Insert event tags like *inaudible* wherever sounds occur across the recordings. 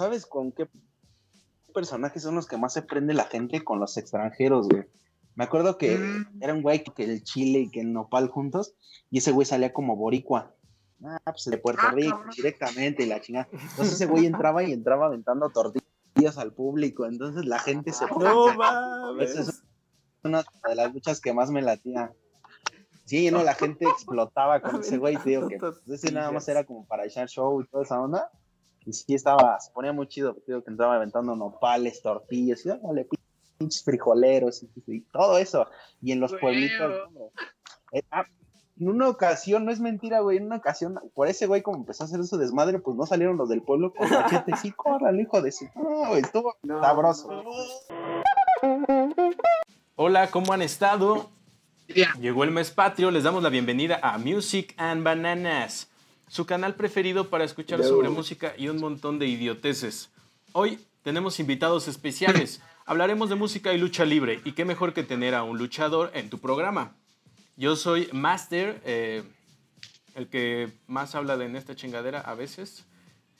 ¿sabes con qué personajes son los que más se prende la gente? Con los extranjeros, güey. Me acuerdo que Mm. era un güey que el Chile y que el Nopal juntos, y ese güey salía como boricua. Ah, pues de Puerto Ah, Rico, cabrón. directamente, y la chingada. Entonces ese güey entraba y entraba aventando tortillas al público, entonces la gente se No Esa es una de las luchas que más me latía. Sí, no, la gente explotaba con ese güey, digo que pues, ese nada más era como para echar show y toda esa onda. Y sí estaba, se ponía muy chido, digo que entraba aventando nopales, tortillas, y dale, pinches frijoleros, y, y todo eso. Y en los Güey, pueblitos, oh. eh, ah, en una ocasión, no es mentira, güey, en una ocasión, por ese güey como empezó a hacer su desmadre, pues no salieron los del pueblo con machete, sí, córrale, hijo de su... No, güey, estuvo sabroso. Hola, ¿cómo han estado? Llegó el mes patrio, les damos la bienvenida a Music and Bananas, su canal preferido para escuchar sobre música y un montón de idioteces. Hoy tenemos invitados especiales, hablaremos de música y lucha libre, y qué mejor que tener a un luchador en tu programa. Yo soy Master, eh, el que más habla de en esta chingadera a veces,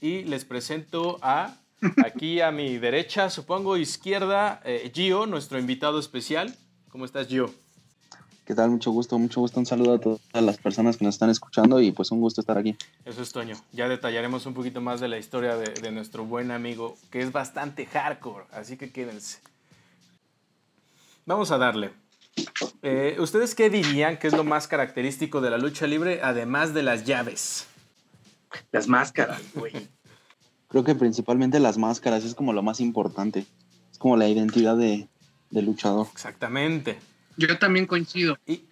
y les presento a, aquí a mi derecha, supongo izquierda, eh, Gio, nuestro invitado especial. ¿Cómo estás, Gio? ¿Qué tal? Mucho gusto, mucho gusto. Un saludo a todas las personas que nos están escuchando y pues un gusto estar aquí. Eso es Toño. Ya detallaremos un poquito más de la historia de, de nuestro buen amigo, que es bastante hardcore, así que quédense. Vamos a darle. Eh, ¿Ustedes qué dirían que es lo más característico de la lucha libre, además de las llaves? Las máscaras, güey. Creo que principalmente las máscaras es como lo más importante. Es como la identidad de, de luchador. Exactamente. Yo también coincido. Y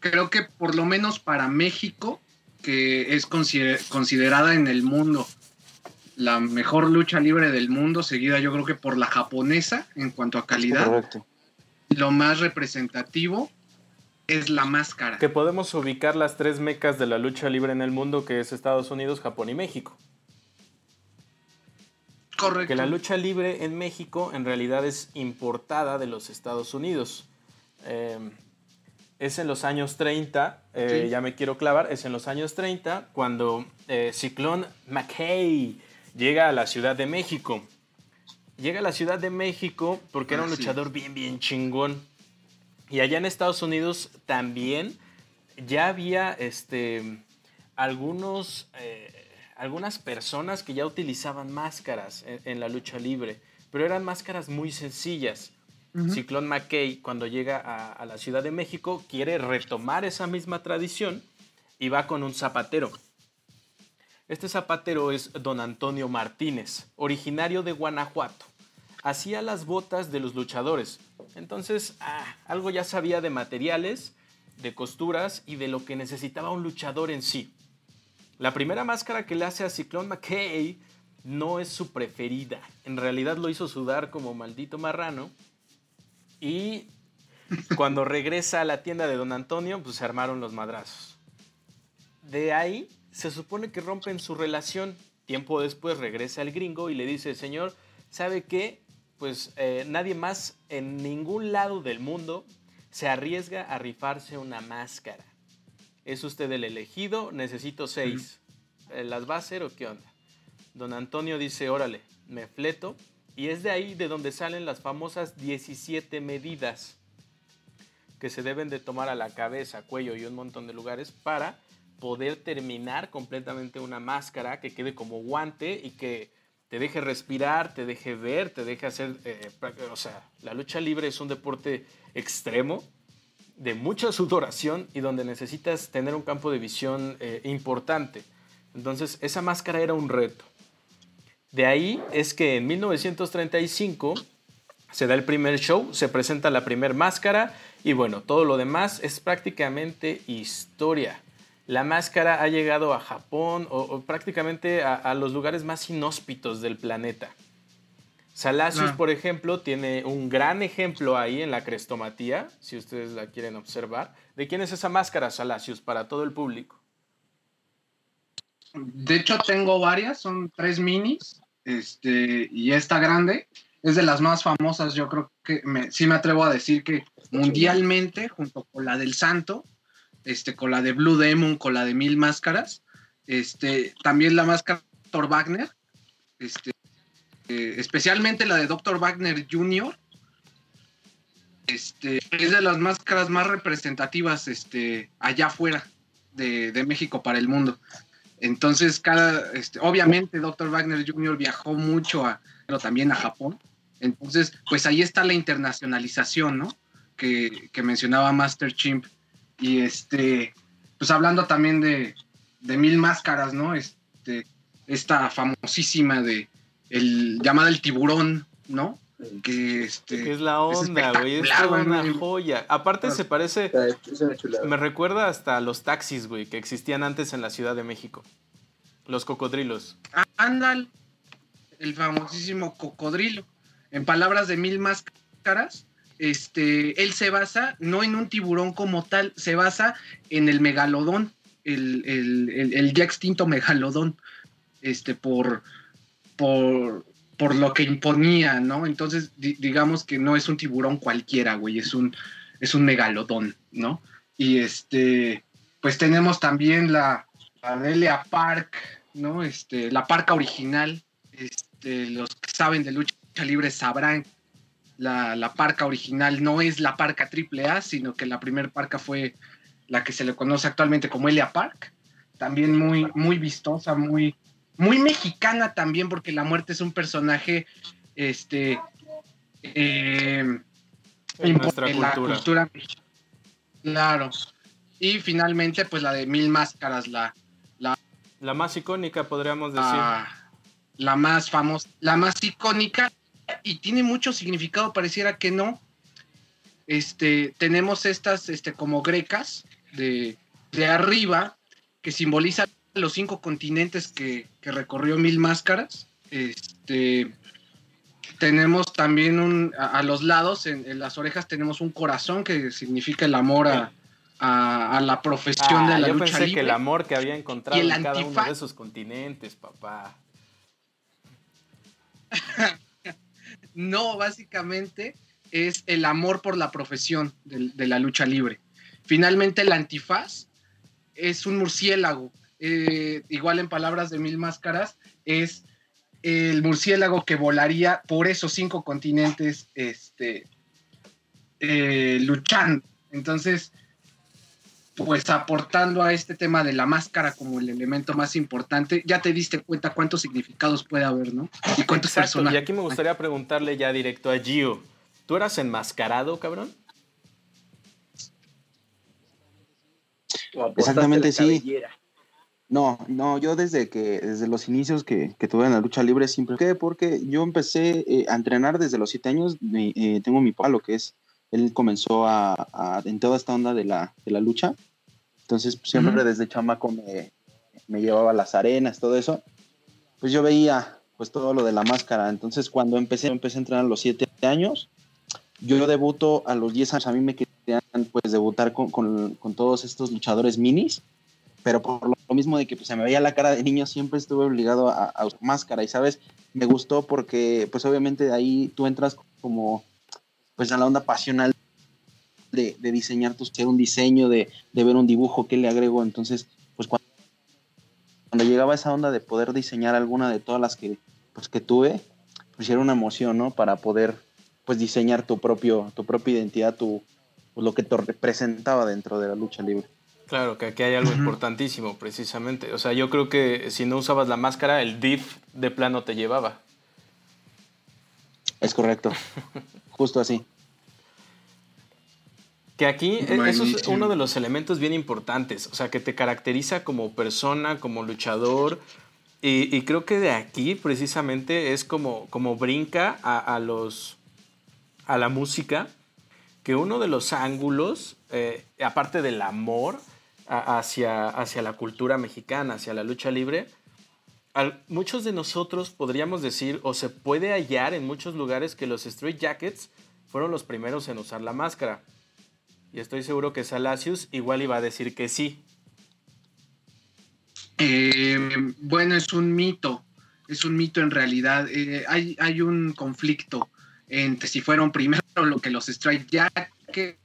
Creo que por lo menos para México, que es consider- considerada en el mundo la mejor lucha libre del mundo, seguida yo creo que por la japonesa en cuanto a calidad, Correcto. lo más representativo es la máscara. que podemos ubicar las tres mecas de la lucha libre en el mundo, que es Estados Unidos, Japón y México. Correcto. Que la lucha libre en México en realidad es importada de los Estados Unidos. Eh, es en los años 30, eh, Sí. ya me quiero clavar, es en los años 30 cuando eh, Ciclón McKay llega a la Ciudad de México. Llega a la Ciudad de México porque era un Ah, sí. luchador bien, bien chingón. Y allá en Estados Unidos también ya había este, algunos, eh, algunas personas que ya utilizaban máscaras en, en la lucha libre, pero eran máscaras muy sencillas. Ciclón McKay, cuando llega a, a la Ciudad de México, quiere retomar esa misma tradición y va con un zapatero. Este zapatero es don Antonio Martínez, originario de Guanajuato. Hacía las botas de los luchadores. Entonces, ah, algo ya sabía de materiales, de costuras y de lo que necesitaba un luchador en sí. La primera máscara que le hace a Ciclón McKay no es su preferida. En realidad lo hizo sudar como maldito marrano. Y cuando regresa a la tienda de Don Antonio, pues se armaron los madrazos. De ahí se supone que rompen su relación. Tiempo después regresa el gringo y le dice, señor, ¿sabe qué? Pues eh, nadie más en ningún lado del mundo se arriesga a rifarse una máscara. Es usted el elegido, necesito seis. Eh, ¿Las va a hacer o qué onda? Don Antonio dice, órale, me fleto. Y es de ahí de donde salen las famosas 17 medidas que se deben de tomar a la cabeza, cuello y un montón de lugares para poder terminar completamente una máscara que quede como guante y que te deje respirar, te deje ver, te deje hacer... eh, o sea, la lucha libre es un deporte extremo, de mucha sudoración y donde necesitas tener un campo de visión eh, importante. Entonces, esa máscara era un reto. De ahí es que en 1935 se da el primer show, se presenta la primer máscara y bueno, todo lo demás es prácticamente historia. La máscara ha llegado a Japón o, o prácticamente a, a, los lugares más inhóspitos del planeta. Salacius, por ejemplo, tiene un gran ejemplo ahí en la crestomatía, si ustedes la quieren observar. ¿De quién es esa máscara, Salacius, para todo el público? De hecho, tengo varias, son tres minis, este, y esta grande es de las más famosas, yo creo que sí me atrevo a decir que mundialmente, junto con la del Santo, este, con la de Blue Demon, con la de Mil Máscaras, este, también la máscara Thor Wagner, este, especialmente la de Dr. Wagner Jr., este, es de las máscaras más representativas este, allá afuera de, México para el mundo. Entonces, cada, este, obviamente, Dr. Wagner Jr. viajó mucho, a, pero también a Japón. Entonces, pues ahí está la internacionalización, ¿no? Que, mencionaba Master Chimp. Y este, pues hablando también de, de Mil Máscaras, ¿no? Este, esta famosísima de el llamada el tiburón, ¿no? Que, este, es la onda, güey. Es, una joya. Aparte, se parece. Me recuerda hasta los taxis, güey, que existían antes en la Ciudad de México. Los cocodrilos. Ándal. El famosísimo cocodrilo. En palabras de mil máscaras, este, él se basa no en un tiburón como tal, se basa en el megalodón, el, el ya extinto megalodón, este, por, por, por lo que imponía, ¿no? Entonces, digamos que no es un tiburón cualquiera, güey, es un, es un megalodón, ¿no? Y este, pues tenemos también la, la Park, ¿no? Este, la parca original, este, los que saben de lucha libre sabrán, la, la parca original no es la parca AAA, sino que la primera parca fue la que se le conoce actualmente como Elia Park, también muy, muy vistosa, muy, muy mexicana también, porque la muerte es un personaje, este, eh, en nuestra cultura. Claro. Y finalmente, pues la de Mil Máscaras, la... La, más icónica, podríamos decir. La, más famosa, la más icónica, y tiene mucho significado, pareciera que no. Este, tenemos estas, este, como grecas de, de arriba, que simbolizan los cinco continentes que, recorrió Mil Máscaras. Este, tenemos también un, a, los lados, en, las orejas tenemos un corazón que significa el amor a, la profesión de ah, la yo lucha pensé que el amor que había encontrado en cada uno de esos continentes, papá. no, básicamente es el amor por la profesión de, de la lucha libre. Finalmente el antifaz es un murciélago eh, igual en palabras de Mil Máscaras, es el murciélago que volaría por esos cinco continentes este, eh, luchando. Entonces, pues aportando a este tema de la máscara como el elemento más importante, ya te diste cuenta cuántos significados puede haber, ¿no? Y cuántos personajes. Y aquí me gustaría preguntarle ya directo a Gio, ¿tú eras enmascarado, cabrón? Exactamente, sí. No, no, yo desde que, desde los inicios que, tuve en la lucha libre siempre, ¿qué? Porque yo empecé eh, a entrenar desde los siete años, eh, tengo mi papá, lo que es, él comenzó a, en toda esta onda de la, de la lucha, entonces pues, siempre desde chamaco me, me llevaba a las arenas, todo eso, pues yo veía pues todo lo de la máscara, entonces cuando empecé, empecé a entrenar a los siete años, yo debuto a los diez años, a mí me querían pues debutar con, con, con todos estos luchadores minis, pero por lo mismo de que pues, se me veía la cara de niño, siempre estuve obligado a, usar máscara y, ¿sabes? Me gustó porque, pues obviamente de ahí tú entras como, pues a la onda pasional de, diseñar tu ser un diseño, de, ver un dibujo que le agrego, entonces, pues cuando, cuando llegaba esa onda de poder diseñar alguna de todas las que, pues, que tuve, pues era una emoción, ¿no? Para poder, pues, diseñar tu propio, tu propia identidad, tu, pues, lo que te representaba dentro de la lucha libre. Claro, que aquí hay algo importantísimo, precisamente. O sea, yo creo que si no usabas la máscara, el diff de plano te llevaba. Es correcto. Justo así. Que aquí e, eso es uno de los elementos bien importantes. O sea, que te caracteriza como persona, como luchador. Y, creo que de aquí, precisamente, es como, como brinca a, a los. a la música. Que uno de los ángulos, eh, aparte del amor, hacia, hacia la cultura mexicana, hacia la lucha libre, muchos de nosotros podríamos decir, o se puede hallar en muchos lugares, que los Street Jackets fueron los primeros en usar la máscara. Y estoy seguro que Salacius igual iba a decir que sí. Em, bueno, es un mito, es un mito en realidad. Eh, hay, hay un conflicto entre si fueron primero lo que los Strike Jackets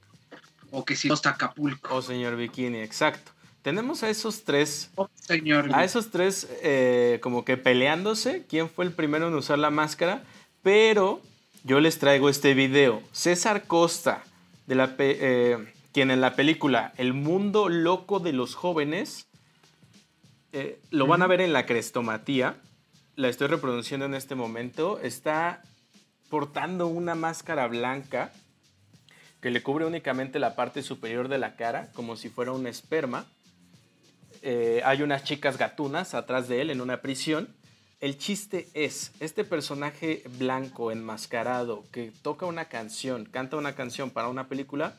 o que si los Acapulco. O señor Bikini, exacto. tenemos a esos tres. Oh, señor. A esos tres eh, como que peleándose. ¿Quién fue el primero en usar la máscara? Pero yo les traigo este video. César Costa, de la eh, quien en la película El mundo loco de los jóvenes, eh, lo van a ver en la crestomatía. La estoy reproduciendo en este momento. Está portando una máscara blanca que le cubre únicamente la parte superior de la cara, como si fuera un esperma. Eh, hay unas chicas gatunas atrás de él en una prisión. El chiste es, este personaje blanco, enmascarado, que toca una canción, canta una canción para una película,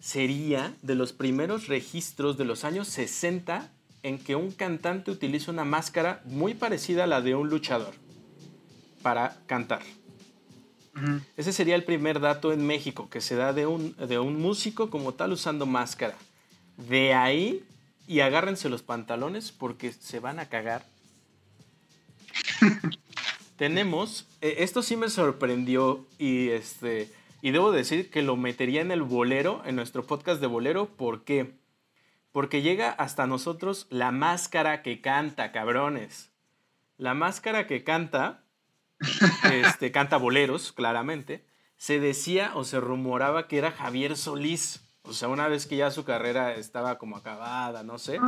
sería de los primeros registros de los años 60 en que un cantante utiliza una máscara muy parecida a la de un luchador para cantar. Ese sería el primer dato en México que se da de un, de un músico como tal usando máscara. De ahí, y agárrense los pantalones porque se van a cagar. *laughs* Tenemos, eh, esto sí me sorprendió y este, y debo decir que lo metería en el bolero, en nuestro podcast de bolero, ¿por qué? Porque llega hasta nosotros la máscara que canta, cabrones. La máscara que canta este, canta boleros, claramente, se decía o se rumoraba que era Javier Solís. O sea, una vez que ya su carrera estaba como acabada, no sé,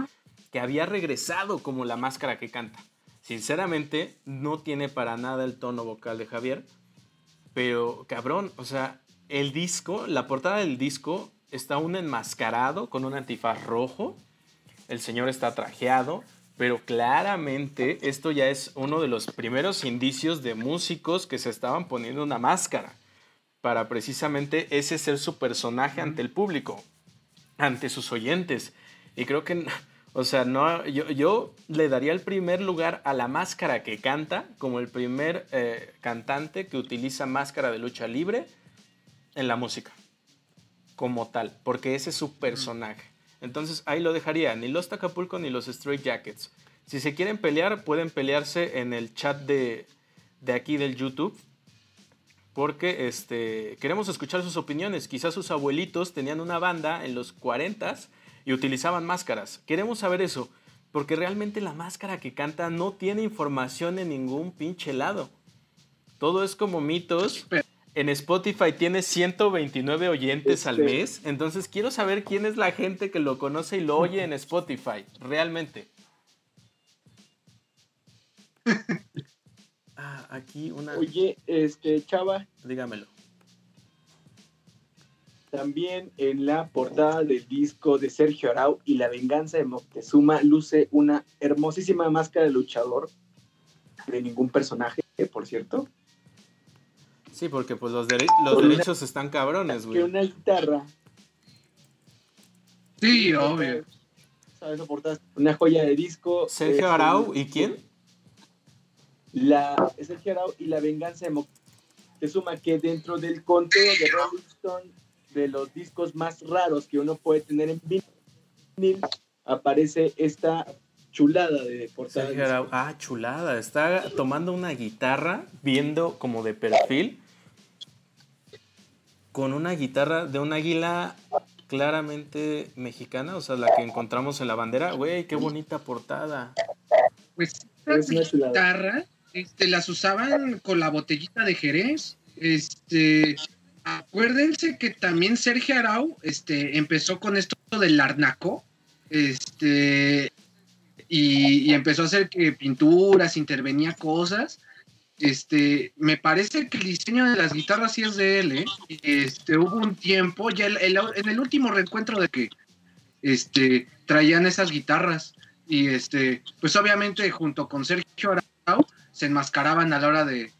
que había regresado como la máscara que canta. Sinceramente, no tiene para nada el tono vocal de Javier, pero cabrón, o sea, el disco, la portada del disco está un enmascarado con un antifaz rojo, el señor está trajeado, pero claramente esto ya es uno de los primeros indicios de músicos que se estaban poniendo una máscara para precisamente ese ser su personaje ante el público, ante sus oyentes. Y creo que, *laughs* o sea, no, yo, le daría el primer lugar a la máscara que canta como el primer eh, cantante que utiliza máscara de lucha libre en la música, como tal, porque ese es su personaje. Entonces ahí lo dejaría, ni los Tacapulco ni los Straight Jackets. Si se quieren pelear, pueden pelearse en el chat de, aquí del YouTube. Porque este, queremos escuchar sus opiniones. Quizás sus abuelitos tenían una banda en los 40 y utilizaban máscaras. Queremos saber eso. Porque realmente la máscara que canta no tiene información en ningún pinche lado. Todo es como mitos en Spotify tiene 129 oyentes al este. mes, entonces quiero saber quién es la gente que lo conoce y lo oye en Spotify, realmente. *laughs* Ah, aquí una... Oye, este, Chava. Dígamelo. También en la portada del disco de Sergio Arau y La venganza de Moctezuma luce una hermosísima máscara de luchador de ningún personaje, por cierto. Sí, porque pues los, los derechos están cabrones, güey. Que una guitarra. Sí, obvio. ¿Sabes? Una joya de disco. Sergio Arau, ¿y quién? La, Sergio Arau y La Venganza de Te suma que dentro del conteo de Rolling Stone, de los discos más raros que uno puede tener en vinil, aparece esta chulada de portada. Ah, chulada. Está tomando una guitarra, viendo como de perfil con una guitarra de un águila claramente mexicana, o sea, la que encontramos en la bandera. Güey, qué bonita portada. Pues estas guitarras este, las usaban con la botellita de Jerez. Este, acuérdense que también Sergio Arau este, empezó con esto del arnaco. Este, y, y empezó a hacer que pinturas, intervenía cosas este, me parece que el diseño de las guitarras sí es de él, ¿eh? Este, hubo un tiempo, ya en el último reencuentro de que este, traían esas guitarras y este, pues obviamente junto con Sergio Arau se enmascaraban a la hora de,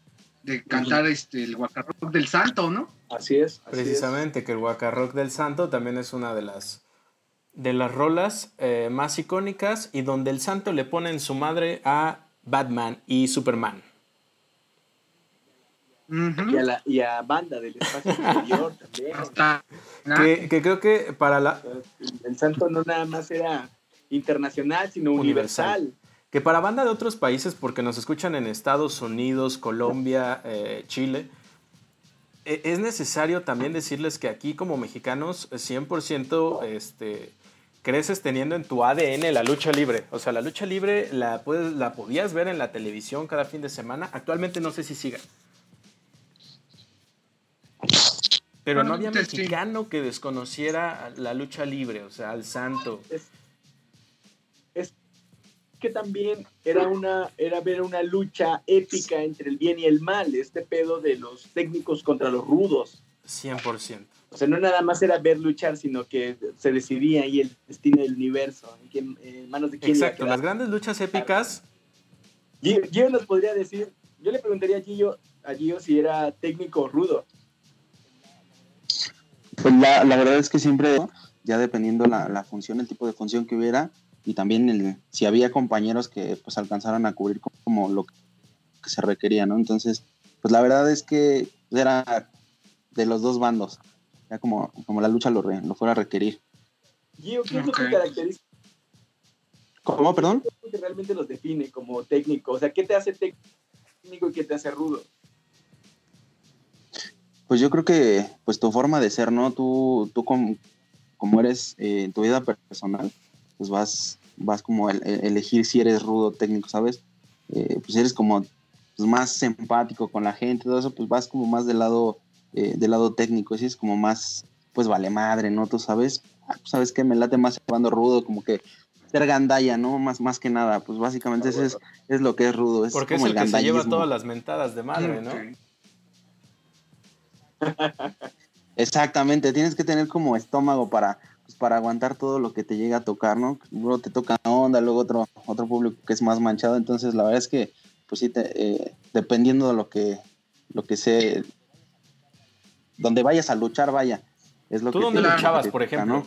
cantar este, el Guacarrock del Santo, ¿no? Así es. Precisamente, que el Guacarrock del Santo también es una de las, de las rolas eh, más icónicas y donde el Santo le pone en su madre a Batman y Superman y, a la, y a banda del espacio exterior *laughs* también. Que, creo que para la... El santo no nada más era internacional, sino universal. Que para banda de otros países, porque nos escuchan en Estados Unidos, Colombia, eh, Chile, e, es necesario también decirles que aquí como mexicanos 100% este, creces teniendo en tu ADN la lucha libre. O sea, la lucha libre la, puedes, la podías ver en la televisión cada fin de semana. Actualmente no sé si siga. Pero no había mexicano que desconociera la lucha libre, o sea, al santo. Es, que también era una era ver una lucha épica entre el bien y el mal, este pedo de los técnicos contra los rudos. 100%. O sea, no nada más era ver luchar, sino que se decidía ahí el destino del universo, en, manos de quién Exacto, las grandes luchas épicas. Gio, nos podría decir, yo le preguntaría a Gio, a Gio si era técnico rudo. Pues la, la verdad es que siempre, ya dependiendo la, la función, el tipo de función que hubiera, y también el, si había compañeros que pues alcanzaran a cubrir como lo que se requería, ¿no? Entonces, pues la verdad es que era de los dos bandos como, como la lucha lo, lo fuera a requerir. Gio, ¿qué es lo que caracteriza? ¿Cómo, perdón? ¿Qué es lo que realmente los define como técnico? O sea, ¿qué te hace técnico y qué te hace rudo? Pues yo creo que pues tu forma de ser, ¿no? Tú, tú como, como eres eh, en tu vida personal, pues vas, vas como a elegir si eres rudo técnico, ¿sabes? Eh, pues eres como pues, más empático con la gente, todo eso, pues vas como más del lado eh, del lado técnico, si es como más, pues vale madre, ¿no? Tú sabes, ah, pues, sabes que me late más cuando rudo, como que ser gandalla, ¿no? Más, más que nada, pues básicamente eso es, es lo que es rudo. Es Porque como es el, que se lleva todas las mentadas de madre, ¿no? Exactamente, tienes que tener como estómago para, pues, para aguantar todo lo que te llega a tocar, ¿no? Luego te toca onda, luego otro, otro público que es más manchado, entonces la verdad es que, pues sí, eh, dependiendo de lo que, lo que sé, donde vayas a luchar, vaya. Es lo ¿Tú que dónde luchabas, por ejemplo?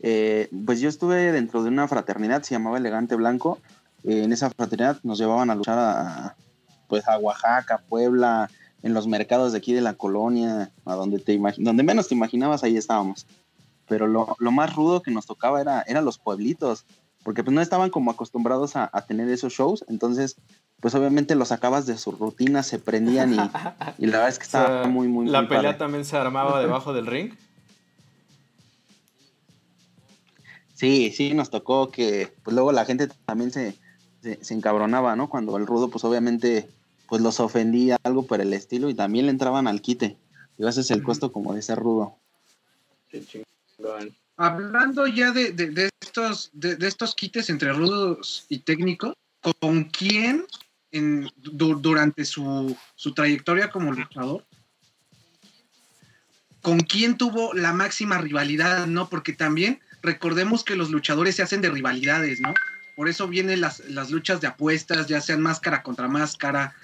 Eh, pues yo estuve dentro de una fraternidad, se llamaba Elegante Blanco. Eh, en esa fraternidad nos llevaban a luchar a, pues a Oaxaca, Puebla, en los mercados de aquí de la colonia, a donde te donde menos te imaginabas, ahí estábamos. Pero lo, más rudo que nos tocaba era, eran los pueblitos, porque pues no estaban como acostumbrados a, a tener esos shows, entonces pues obviamente los sacabas de su rutina, se prendían y, la verdad es que estaba *laughs* muy, muy, ¿La pelea también se armaba debajo del ring? Sí, sí, nos tocó que, pues luego la gente también se, se, encabronaba, ¿no? Cuando el rudo, pues obviamente, pues los ofendía, algo por el estilo, y también le entraban al quite. Y ese es el costo como de ser rudo. Qué chingón. Hablando ya de, de, estos, de, de estos quites entre rudos y técnicos, ¿con quién durante su, trayectoria como luchador, ¿con quién tuvo la máxima rivalidad? ¿No? Porque también recordemos que los luchadores se hacen de rivalidades, ¿no? Por eso vienen las, luchas de apuestas, ya sean máscara contra máscara,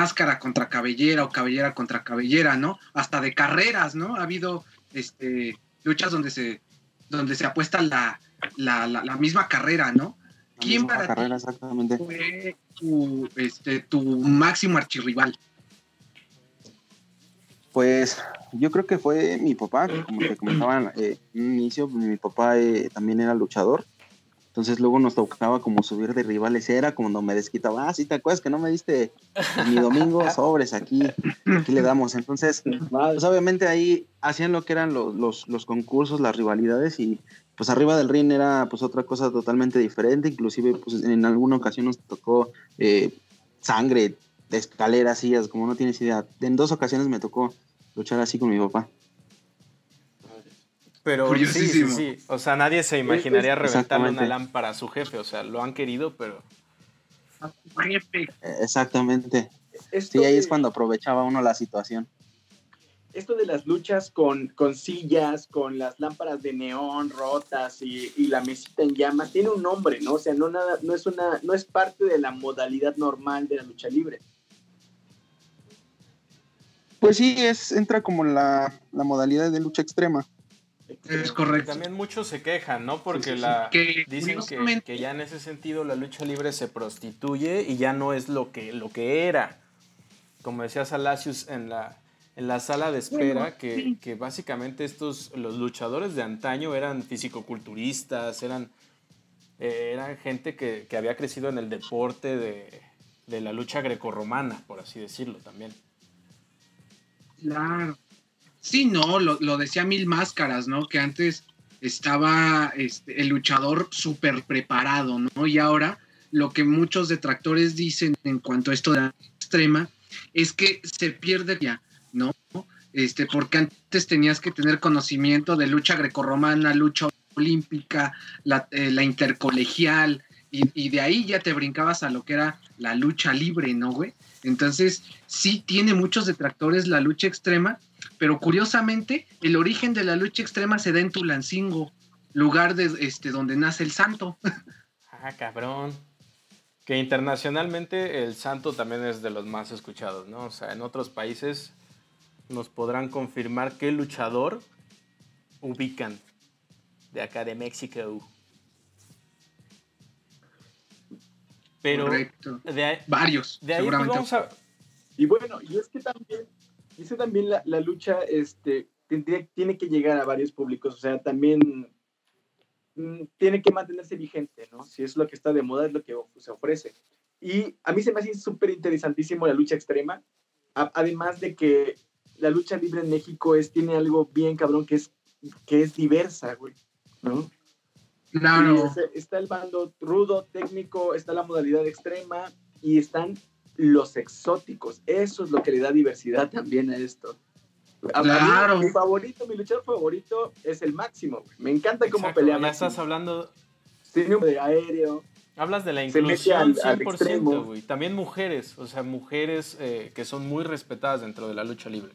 máscara contra cabellera o cabellera contra cabellera, ¿no? Hasta de carreras, ¿no? Ha habido este, luchas donde se, donde se apuesta la, la misma carrera, ¿no? ¿Quién para carrera, exactamente. fue tu, este, tu máximo archirrival? Pues yo creo que fue mi papá, como te *clears throat* comentaba eh, en un inicio, mi papá eh, también era luchador. Entonces luego nos tocaba como subir de rivales. Era como cuando me desquitaba, ah, sí, te acuerdas que no me diste mi domingo *laughs* sobres aquí, aquí le damos. Entonces, pues obviamente ahí hacían lo que eran los, los, los concursos, las rivalidades y pues arriba del ring era pues otra cosa totalmente diferente, inclusive pues en alguna ocasión nos tocó eh, sangre, escaleras, sillas, como no tienes idea. En dos ocasiones me tocó luchar así con mi papá. Pero sí, sí, sí. O sea, nadie se imaginaría reventarle una lámpara a su jefe. O sea, lo han querido, pero. A su jefe. Exactamente. sí, ahí es cuando aprovechaba uno la situación esto de las luchas con, con sillas, con las lámparas de neón rotas y, la mesita en llamas, tiene un nombre, ¿no? O sea, no, nada, no, es una, no es parte de la modalidad normal de la lucha libre. Pues sí, es, entra como la, la modalidad de lucha extrema. Es correcto. También muchos se quejan, ¿no? Porque la dicen que, que, ya en ese sentido la lucha libre se prostituye y ya no es lo que, lo que era. Como decía Salacius en la, en la sala de espera que, que, básicamente estos, los luchadores de antaño eran fisicoculturistas, eran, eh, eran gente que, que, había crecido en el deporte de, de la lucha grecorromana, por así decirlo también. Claro. Sí, no, lo, decía Mil Máscaras, ¿no? Que antes estaba este, el luchador súper preparado, ¿no? Y ahora lo que muchos detractores dicen en cuanto a esto de la extrema es que se pierde ya, ¿no? Este, porque antes tenías que tener conocimiento de lucha grecorromana, lucha olímpica, la, eh, intercolegial, y, y, de ahí ya te brincabas a lo que era la lucha libre, ¿no, güey? Entonces, sí tiene muchos detractores la lucha extrema, pero curiosamente, el origen de la lucha extrema se da en Tulancingo, lugar de, este, donde nace el santo. *laughs* Ah, cabrón. Que internacionalmente el santo también es de los más escuchados, ¿no? O sea, en otros países nos podrán confirmar qué luchador ubican de acá de México. Pero De varios, de ahí pues vamos a... Y bueno, y es que también Dice también la, la lucha este, tiene, que llegar a varios públicos, o sea, también mm, tiene que mantenerse vigente, ¿no? Si es lo que está de moda, es lo que se ofrece. Y a mí se me hace súper interesantísimo la lucha extrema, además de que la lucha libre en México es, tiene algo bien cabrón que es, que es diversa, güey, ¿no? Claro. está el bando rudo, técnico, está la modalidad extrema y están los exóticos. Eso es lo que le da diversidad también a esto. claro. mi favorito, mi luchador favorito es el máximo. Me encanta cómo pelea. Ya estás hablando. Tiene de aéreo. Hablas de la inclusión 100%, güey. También mujeres, o sea, mujeres eh, que son muy respetadas dentro de la lucha libre.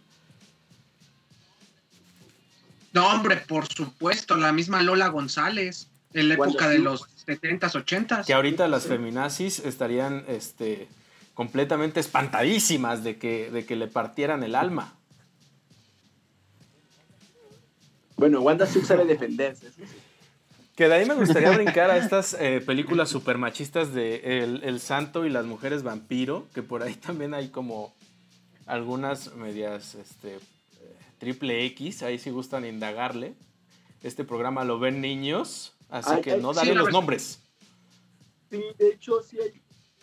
No, hombre, por supuesto, la misma Lola González, en la época de los 70s, 80s. Que ahorita las feminazis estarían este, completamente espantadísimas de que, de que le partieran el alma. Bueno, Wanda Sue sabe defenderse. Que de ahí me gustaría brincar a estas eh, películas super machistas de el, Santo y las Mujeres Vampiro, que por ahí también hay como algunas medias este, triple X, ahí si gustan indagarle. Este programa lo ven niños, así que no daré los nombres. Sí, de hecho sí hay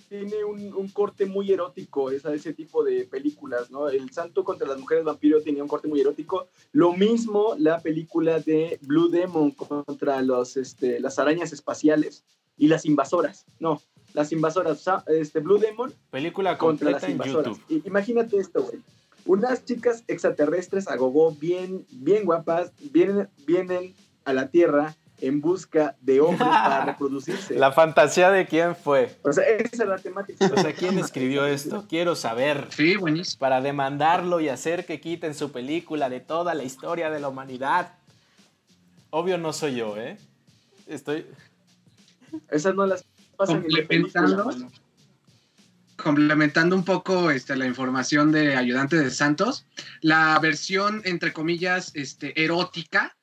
tiene un, corte muy erótico, esa, ese tipo de películas, ¿no? El Santo contra las Mujeres Vampiro tenía un corte muy erótico. Lo mismo la película de Blue Demon contra los, este, las arañas espaciales y las invasoras. No, las invasoras, este, Blue Demon. Película contra las invasoras. imagínate esto, güey. Unas chicas extraterrestres a gogo bien, bien guapas, vienen, vienen a la Tierra en busca de hombres para *laughs* reproducirse. La fantasía de quién fue. O sea, esa es la temática. O sea, ¿quién escribió esto? Quiero saber. Sí, buenísimo. Para demandarlo y hacer que quiten su película de toda la historia de la humanidad. Obvio no soy yo, ¿eh? Estoy... Esas no las pasan complementando, complementando un poco este, la información de Ayudante de Santos, la versión, entre comillas, este, erótica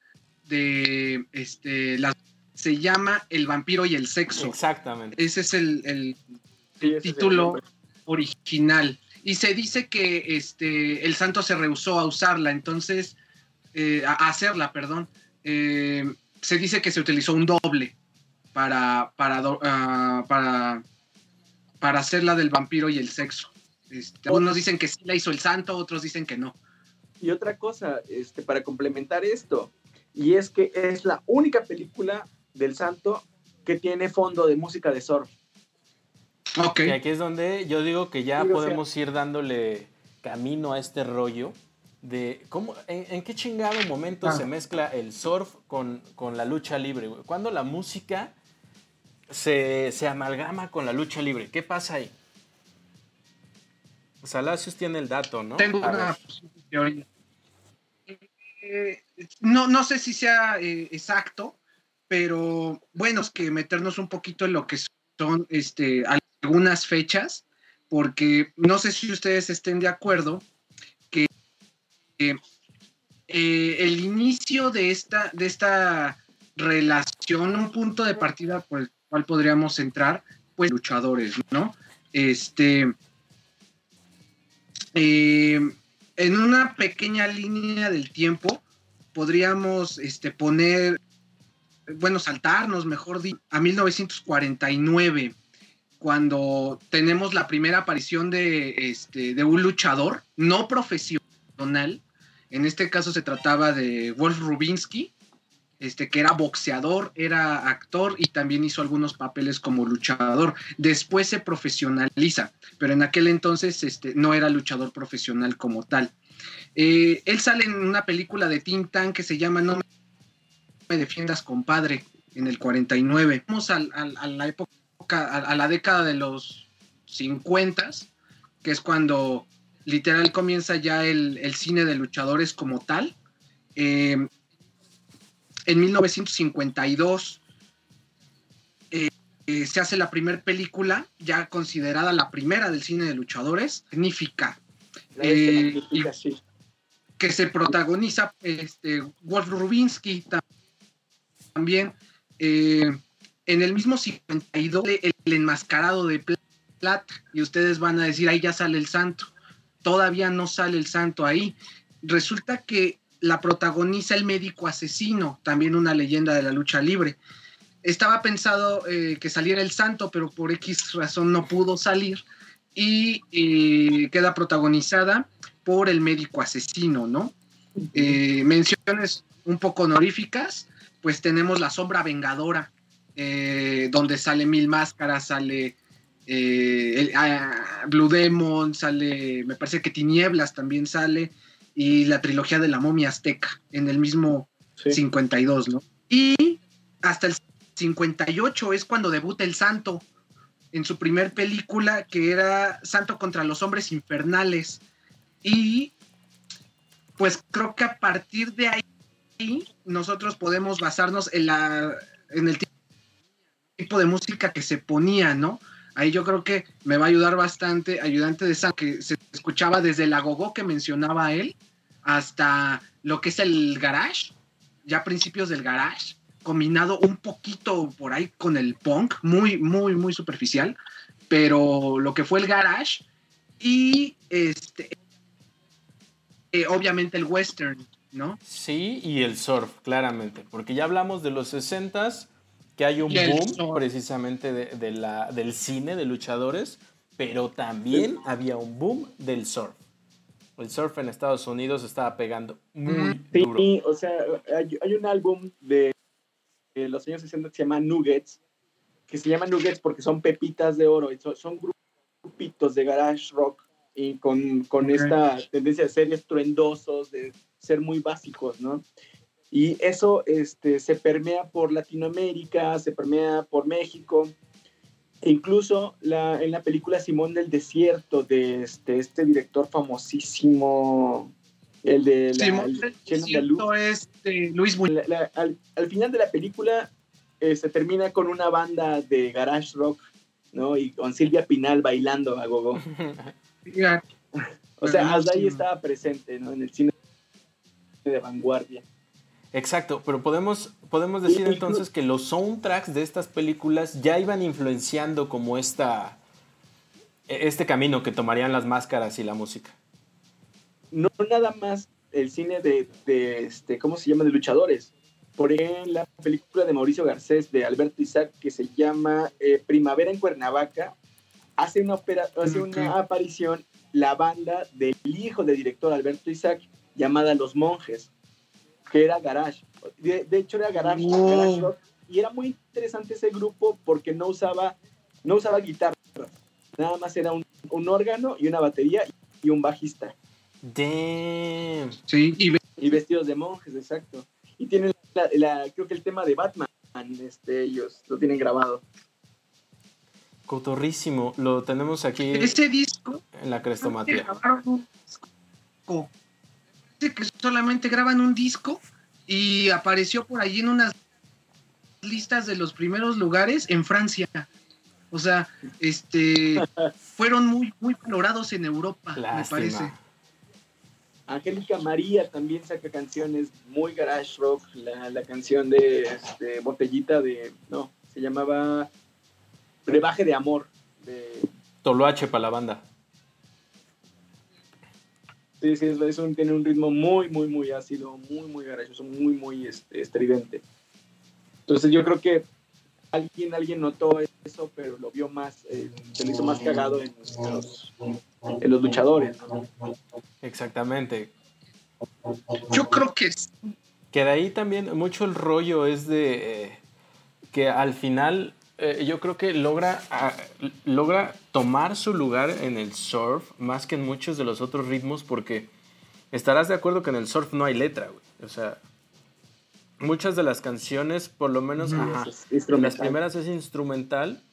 de este, la, se llama El vampiro y el sexo. Exactamente. Ese es el, título original. Y se dice que este, el santo se rehusó a usarla, entonces, eh, a hacerla, perdón. Eh, se dice que se utilizó un doble para, para, ah, para, para hacer la del vampiro y el sexo. Este, algunos dicen que sí la hizo el santo, otros dicen que no. Y otra cosa, este, para complementar esto, y es que es la única película del santo que tiene fondo de música de surf. Ok. Y aquí es donde yo digo que ya podemos ir dándole camino a este rollo de cómo, en, qué chingado momento se mezcla el surf con, la lucha libre, güey. Cuando la música se, se, amalgama con la lucha libre, ¿qué pasa ahí? Salacios tiene el dato, ¿no? Tengo una teoría. Eh, no, no sé si sea eh, exacto, pero bueno, es que meternos un poquito en lo que son este, algunas fechas, porque no sé si ustedes estén de acuerdo que eh, el inicio de esta, de esta relación, un punto de partida por el cual podríamos entrar, pues luchadores, ¿no? Este, en una pequeña línea del tiempo podríamos este, poner, bueno, saltarnos, mejor a 1949, cuando tenemos la primera aparición de, este, de un luchador no profesional En este caso se trataba de Wolf Rubinsky, este, que era boxeador, era actor y también hizo algunos papeles como luchador. Después se profesionaliza, pero en aquel entonces este, no era luchador profesional como tal. Eh, él sale en una película de Tintan que se llama No me defiendas, compadre, en el 49. Vamos a, la época, a, la década de los 50, que es cuando literal comienza ya el, cine de luchadores como tal. Eh, en 1952 eh, se hace la primera película, ya considerada la primera del cine de luchadores, significa que se protagoniza este, Wolf Rubinsky también. en el mismo 52, el enmascarado de plata, y ustedes van a decir, ahí ya sale el santo todavía no sale el santo ahí. Resulta que la protagoniza el médico asesino, también una leyenda de la lucha libre. Estaba pensado eh, que saliera el santo, pero por X razón no pudo salir y eh, queda protagonizada por el médico asesino, ¿no? Eh, menciones un poco honoríficas, pues tenemos la sombra vengadora, donde sale Mil Máscaras, sale eh, ah, Blue Demon, sale, me parece que Tinieblas también sale, y la trilogía de la momia azteca en el mismo 52, ¿no? Y hasta el 58 es cuando debuta el santo en su primer película que era Santo contra los hombres infernales. Y pues creo que a partir de ahí nosotros podemos basarnos en, la, en el tipo de música que se ponía, ¿no? ahí yo creo que me va a ayudar bastante, ayudante de esa que se escuchaba desde la gogo que mencionaba él hasta lo que es el garage, ya principios del garage, combinado un poquito por ahí con el punk, muy, muy, muy superficial, pero lo que fue el garage y este, eh, obviamente el western, ¿no? Sí, y el surf, claramente, porque ya hablamos de los 60s que hay un boom precisamente de, la, del cine de luchadores, pero también había un boom del surf. El surf en Estados Unidos estaba pegando muy duro. Sí, o sea, hay, un álbum de, los años 60 que se llama Nuggets, que se llama Nuggets porque son pepitas de oro, son, grupitos de garage rock y con, con esta tendencia de ser estruendosos, de ser muy básicos, ¿no? Y eso este, se permea por Latinoamérica, se permea por México. E incluso la, en la película Simón del Desierto de este, este director famosísimo, el de la, Simón del Desierto es Luis al, al, final de la película eh, se termina con una banda de garage rock, ¿no? Y con Silvia Pinal bailando a gogo. *laughs* o sea, hasta ahí estaba presente, ¿no? En el cine de vanguardia. Exacto, pero podemos, podemos decir entonces que los soundtracks de estas películas ya iban influenciando como esta, e, este camino que tomarían las máscaras y la música. No nada más el cine de, este, ¿cómo se llama? De luchadores. Por ejemplo, la película de Mauricio Garcés, de Alberto Isaac, que se llama eh, Primavera en Cuernavaca, hace una, hace una aparición la banda del hijo del director Alberto Isaac, llamada Los Monjes que era garage. De, hecho era garage, y era muy interesante ese grupo porque no usaba, no usaba guitarra, nada más era un, órgano y una batería y un bajista. Damn. Sí, y, vestidos de monjes, exacto. Y tienen la, creo que el tema de Batman, este, ellos lo tienen grabado. Cotorrísimo, lo tenemos aquí. Ese disco. En la crestomatía que solamente graban un disco y apareció por allí en unas listas de los primeros lugares en Francia. O sea, este *laughs* fueron muy, muy valorados en Europa, me parece. Angélica María también saca canciones muy garage rock. La, canción de este, Botellita de. No, se llamaba Brebaje de Amor. De... Toloache para la banda. Sí, sí, es, un, tiene un ritmo muy, muy, muy ácido, muy, muy garajoso, muy, muy este, estridente. Entonces yo creo que alguien, alguien notó eso, pero lo vio más, eh, se le hizo más cagado en los, en los luchadores. Exactamente. Yo creo que es. Que de ahí también mucho el rollo es de eh, que al final eh, yo creo que logra, ah, logra tomar su lugar en el surf más que en muchos de los otros ritmos porque estarás de acuerdo que en el surf no hay letra, güey. O sea, muchas de las canciones, por lo menos las primeras es instrumental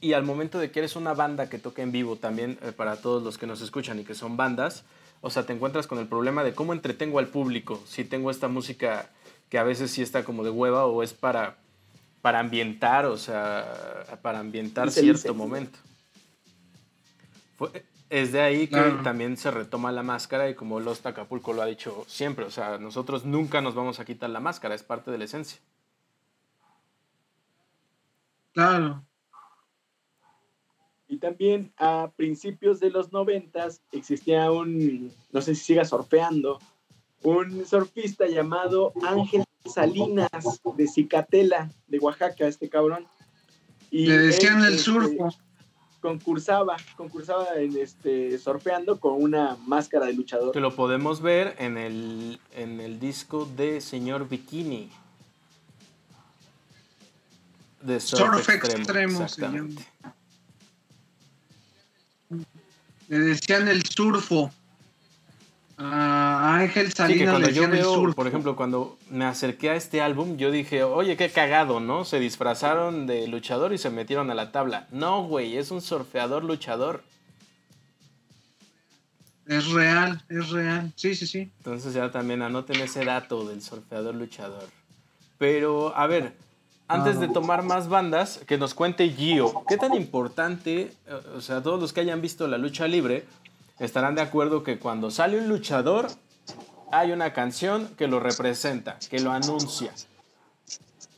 y al momento de que eres una banda que toca en vivo también eh, para todos los que nos escuchan y que son bandas, o sea, te encuentras con el problema de cómo entretengo al público si tengo esta música que a veces sí está como de hueva o es para para ambientar, o sea, para ambientar cierto momento. Es de ahí que también se retoma la máscara y como Los Acapulco lo ha dicho siempre, o sea, nosotros nunca nos vamos a quitar la máscara, es parte de la esencia. Claro. Y también a principios de los noventas existía un, no sé si siga surfeando, un surfista llamado Ángel Salinas de Cicatela, de Oaxaca, este cabrón. Y Le decían el este, surfo. Concursaba, concursaba en este surfeando con una máscara de luchador. Que lo podemos ver en el, en el disco de Señor Bikini. De surf, extremo. Le decían el surfo. Ángel Salinas cuando yo veo, por ejemplo, cuando me acerqué a este álbum, yo dije, oye, qué cagado, ¿no? Se disfrazaron de luchador y se metieron a la tabla. No, güey, es un surfeador luchador. Es real, es real. Sí, sí, sí. Entonces ya también anoten ese dato del surfeador luchador. Pero, a ver, antes de tomar más bandas, que nos cuente Gio, ¿qué tan importante, o sea, todos los que hayan visto la lucha libre, estarán de acuerdo que cuando sale un luchador, hay una canción que lo representa, que lo anuncia.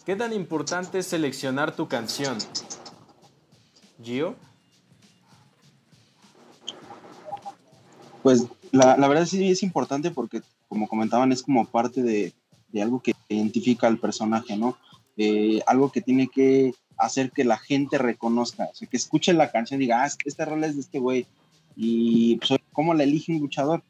¿Qué tan importante es seleccionar tu canción? Gio. Pues la, verdad sí es importante porque, como comentaban, es como parte de, algo que identifica al personaje, ¿no? Eh, algo que tiene que hacer que la gente reconozca, que escuche la canción y diga, ah, este rol es de este güey, y pues, ¿cómo la elige un luchador?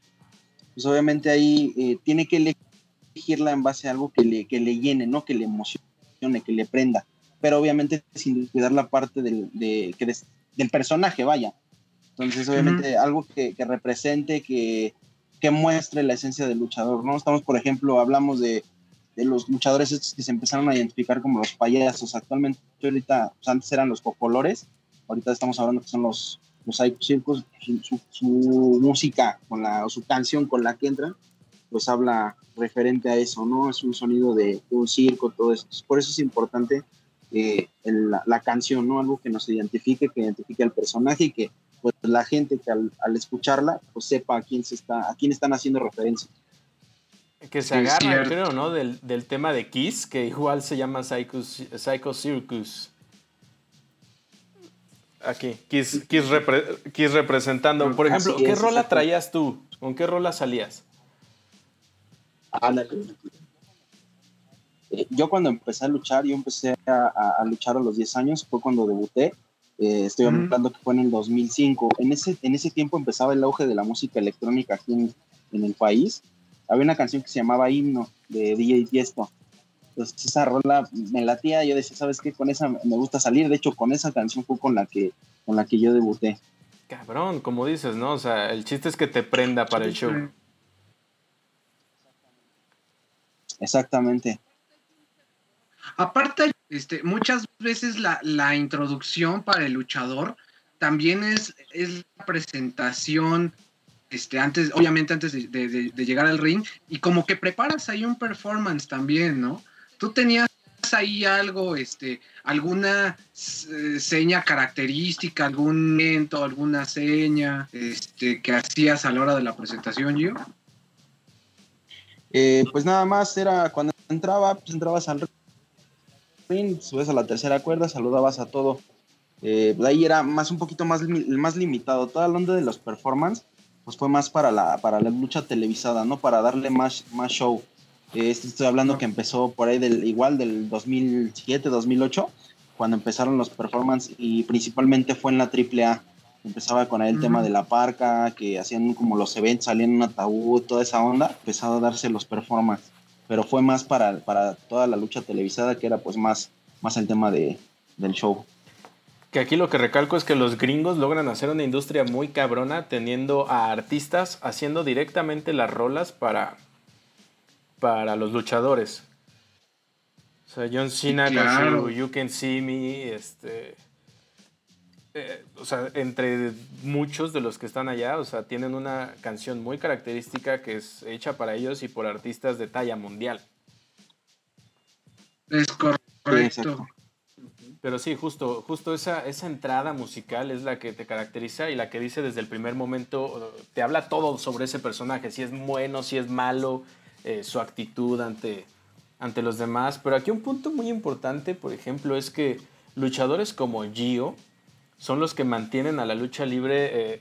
Pues obviamente ahí eh, tiene que elegirla en base a algo que le, que le llene, ¿no? Que le emocione, que le prenda. Pero obviamente sin cuidar la parte del, de, que del personaje, vaya. Entonces, obviamente, algo que, que represente, que, que, muestre la esencia del luchador, ¿no? Estamos, por ejemplo, hablamos de, de los luchadores estos que se empezaron a identificar como los payasos. Actualmente, ahorita, pues, antes eran los cocolores, ahorita estamos hablando que son los, los Circus, su, su, música con la, o su canción con la que entran, pues habla referente a eso, ¿no? Es un sonido de, un circo, todo eso. Por eso es importante eh, la, canción, ¿no? Algo que nos identifique, que identifique al personaje y que pues, la gente que al, escucharla, pues sepa a quién, se está, a quién están haciendo referencia. Que se agarra, creo, ¿no? Del, del, tema de Kiss, que igual se llama Psycho, Psycho Circus. Aquí, Kiss, representando. Por ejemplo, ¿qué rola traías tú? ¿Con qué rola salías? Eh, yo cuando empecé a luchar, yo empecé a, luchar a los 10 años, fue cuando debuté. Eh, estoy hablando que fue en el 2005. En ese, en ese tiempo empezaba el auge de la música electrónica aquí en, en el país. Había una canción que se llamaba Himno de DJ Tiesto pues esa rola me latía, yo decía, ¿sabes qué? Con esa me gusta salir, de hecho con esa canción fue con la que, con la que yo debuté. Cabrón, como dices, ¿no? O sea, el chiste es que te prenda para el show. Exactamente. Aparte, este, muchas veces la, la introducción para el luchador también es, es la presentación este, antes, obviamente antes de, de, llegar al ring, y como que preparas ahí un performance también, ¿no? ¿Tú tenías ahí algo, este, alguna eh, seña característica, algún momento, alguna seña este, que hacías a la hora de la presentación, yo? Eh, pues nada más era cuando entraba, pues entrabas al ring, subes a la tercera cuerda, saludabas a todo. Eh, ahí era más un poquito más, más limitado. Toda la onda de los performance, pues fue más para la, para la lucha televisada, ¿no? Para darle más, más show. Este, estoy hablando que empezó por ahí del igual del 2007, 2008, cuando empezaron los performances y principalmente fue en la AAA. empezaba con el tema de la parca, que hacían como los eventos, salían en un ataúd, toda esa onda, empezaba a darse los performance, pero fue más para, para toda la lucha televisada, que era pues más, más el tema de, del show. Que aquí lo que recalco es que los gringos logran hacer una industria muy cabrona teniendo a artistas haciendo directamente las rolas para, para los luchadores. O sea, John Cena You Can See Me, este... Eh, o sea, entre muchos de los que están allá, o sea, tienen una canción muy característica que es hecha para ellos y por artistas de talla mundial. Es correcto. Pero sí, justo, justo esa, esa entrada musical es la que te caracteriza y la que dice desde el primer momento, te habla todo sobre ese personaje, si es bueno, si es malo, eh, su actitud ante, ante los demás. Pero aquí un punto muy importante, por ejemplo, es que luchadores como Gio son los que mantienen a la lucha libre eh,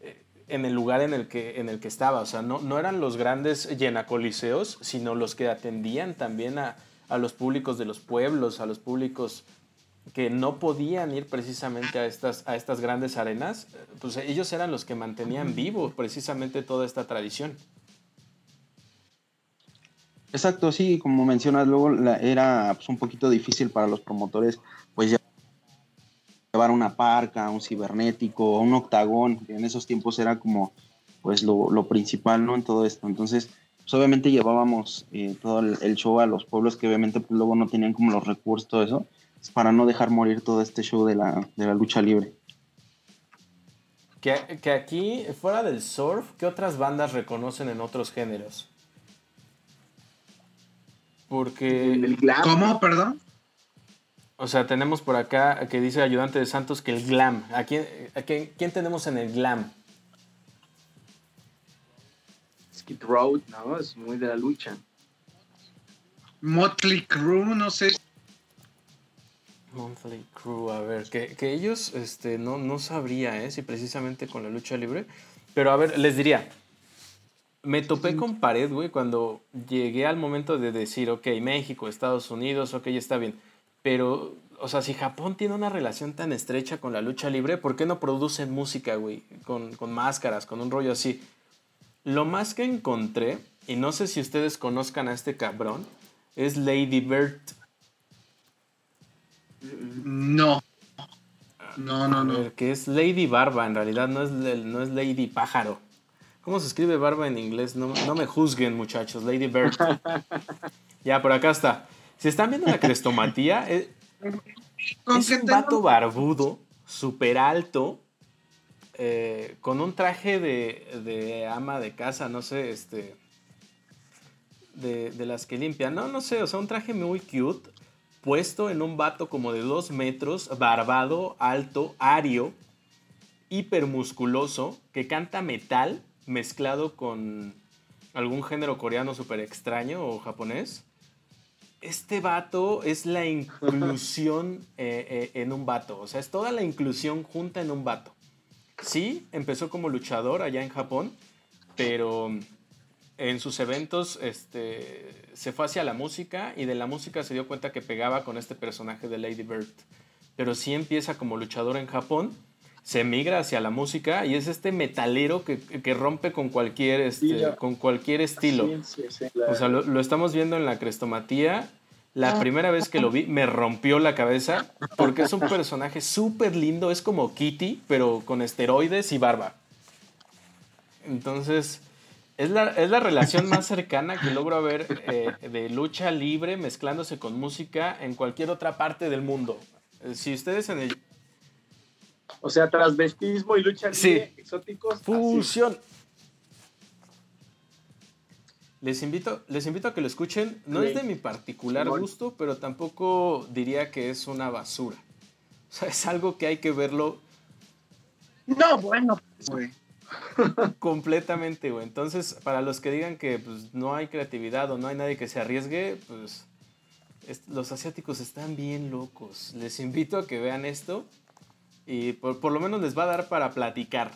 eh, en el lugar en el que, en el que estaba. O sea, no, no eran los grandes llenacoliseos, sino los que atendían también a, a los públicos de los pueblos, a los públicos que no podían ir precisamente a estas, a estas grandes arenas, pues ellos eran los que mantenían vivo precisamente toda esta tradición. Exacto, sí, como mencionas, luego era pues, un poquito difícil para los promotores, pues llevar una parca, un cibernético, un octagón, que en esos tiempos era como pues lo, principal, ¿no? En todo esto. Entonces, pues obviamente llevábamos eh, todo el, show a los pueblos que obviamente pues, luego no tenían como los recursos, todo eso para no dejar morir todo este show de la, lucha libre. Que, que, aquí, fuera del surf, ¿qué otras bandas reconocen en otros géneros? Porque... El glam. ¿Cómo, perdón? O sea, tenemos por acá que dice ayudante de Santos que el glam. ¿A quién, quién, tenemos en el glam? Skid Road, ¿no? Es muy de la lucha. Motley Crue, no sé Monthly Crew, a ver, que, ellos este, no, no sabría ¿eh? si precisamente con la lucha libre, pero a ver, les diría, me topé con pared, güey, cuando llegué al momento de decir, ok, México, Estados Unidos, ok, está bien, pero, o sea, si Japón tiene una relación tan estrecha con la lucha libre, ¿por qué no producen música, güey, con, con máscaras, con un rollo así? Lo más que encontré, y no sé si ustedes conozcan a este cabrón, es Lady Bird. No. No, no, no. Que es Lady Barba, en realidad no es, no es Lady Pájaro. ¿Cómo se escribe barba en inglés? No, me juzguen, muchachos. Lady Bird. *laughs* ya, por acá está. Si están viendo la crestomatía, eh, es, un vato barbudo, súper alto, eh, con un traje de, de, ama de casa, no sé, este. De, de, las que limpian. No, no sé, o sea, un traje muy cute puesto en un vato como de dos metros, barbado, alto, ario, hipermusculoso, que canta metal mezclado con algún género coreano súper extraño o japonés. Este vato es la inclusión *laughs* eh, eh, en un vato, o sea, es toda la inclusión junta en un vato. Sí, empezó como luchador allá en Japón, pero en sus eventos este, se fue hacia la música y de la música se dio cuenta que pegaba con este personaje de Lady Bird. Pero sí empieza como luchador en Japón, se migra hacia la música y es este metalero que, rompe con cualquier, este, con cualquier estilo. O sea, lo, estamos viendo en la crestomatía. La ah. primera vez que lo vi me rompió la cabeza porque es un personaje súper lindo, es como Kitty, pero con esteroides y barba. Entonces, es la, relación más cercana que logro ver eh, de lucha libre mezclándose con música en cualquier otra parte del mundo. Eh, si ustedes en el... O sea, transvestismo y lucha libre exóticos. Fusión. Les invito, les invito a que lo escuchen. No es de mi particular gusto, pero tampoco diría que es una basura. O sea, es algo que hay que verlo. No, bueno, pues, *laughs* Completamente, güey. Entonces, para los que digan que pues, no hay creatividad o no hay nadie que se arriesgue, pues los asiáticos están bien locos. Les invito a que vean esto y por, lo menos les va a dar para platicar.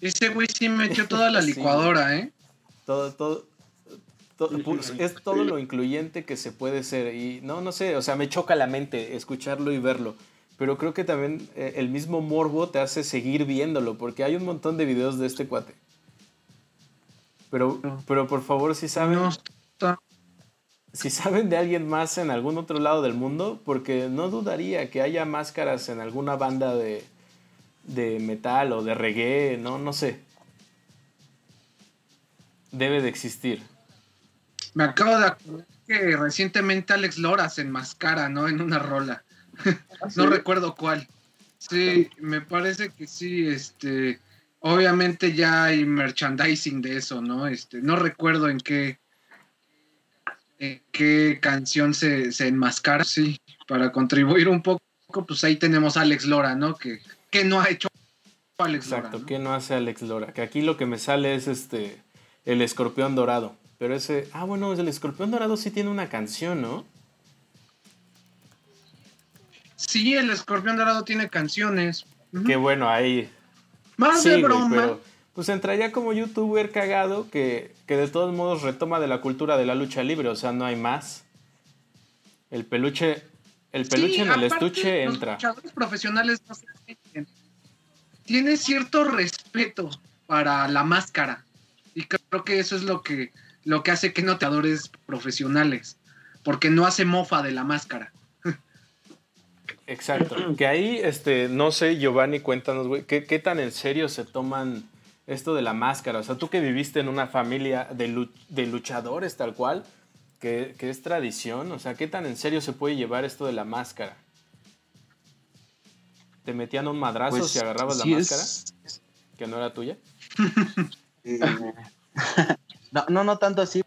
Ese güey sí metió toda la *laughs* licuadora, ¿eh? Todo, todo, es todo lo incluyente que se puede ser. Y no, no sé, o sea, me choca la mente escucharlo y verlo. pero creo que también eh, el mismo morbo te hace seguir viéndolo, porque hay un montón de videos de este cuate. Pero, pero por favor, si saben, si saben de alguien más en algún otro lado del mundo, porque no dudaría que haya máscaras en alguna banda de, de metal o de reggae, no, no sé. Debe de existir. Me acabo de acordar que recientemente Alex Lora se enmascara, ¿no? En una rola. *laughs* ¿Ah, no recuerdo cuál. Sí, me parece que sí, este, obviamente ya hay merchandising de eso, ¿no? Este, no recuerdo en qué, en qué canción se, se enmascara, sí, para contribuir un poco, pues ahí tenemos a Alex Lora, ¿no? Que, que no ha hecho Alex Lora. Exacto, ¿qué no hace Alex Lora? Que aquí lo que me sale es este, el escorpión dorado. Pero ese, ah, bueno, el escorpión dorado sí tiene una canción, ¿no? Sí, el escorpión dorado tiene canciones. Qué bueno, ahí. Más de broma. Pues entraría como youtuber cagado que, que de todos modos retoma de la cultura de la lucha libre, o sea, no hay más. El peluche, el peluche en el estuche entra. Los luchadores profesionales no se tiene cierto respeto para la máscara. Y creo que eso es lo que, lo que hace que no te adores profesionales. Porque no hace mofa de la máscara. Exacto. Que ahí, este, no sé, Giovanni, cuéntanos, güey, ¿qué, tan en serio se toman esto de la máscara? O sea, tú que viviste en una familia de, de luchadores tal cual, que, es tradición, o sea, ¿qué tan en serio se puede llevar esto de la máscara? ¿Te metían un madrazo pues, si agarrabas la máscara? ¿Que no era tuya? *laughs* No, no, no tanto así,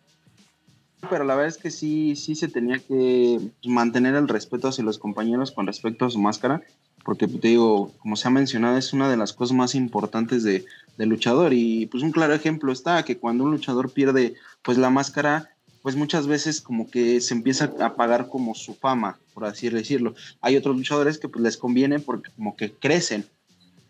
pero la verdad es que sí, sí se tenía que mantener el respeto hacia los compañeros con respecto a su máscara, porque te digo, como se ha mencionado, es una de las cosas más importantes de, del luchador y pues un claro ejemplo está que cuando un luchador pierde pues la máscara, pues muchas veces como que se empieza a pagar como su fama, por así decirlo. Hay otros luchadores que pues les conviene porque como que crecen.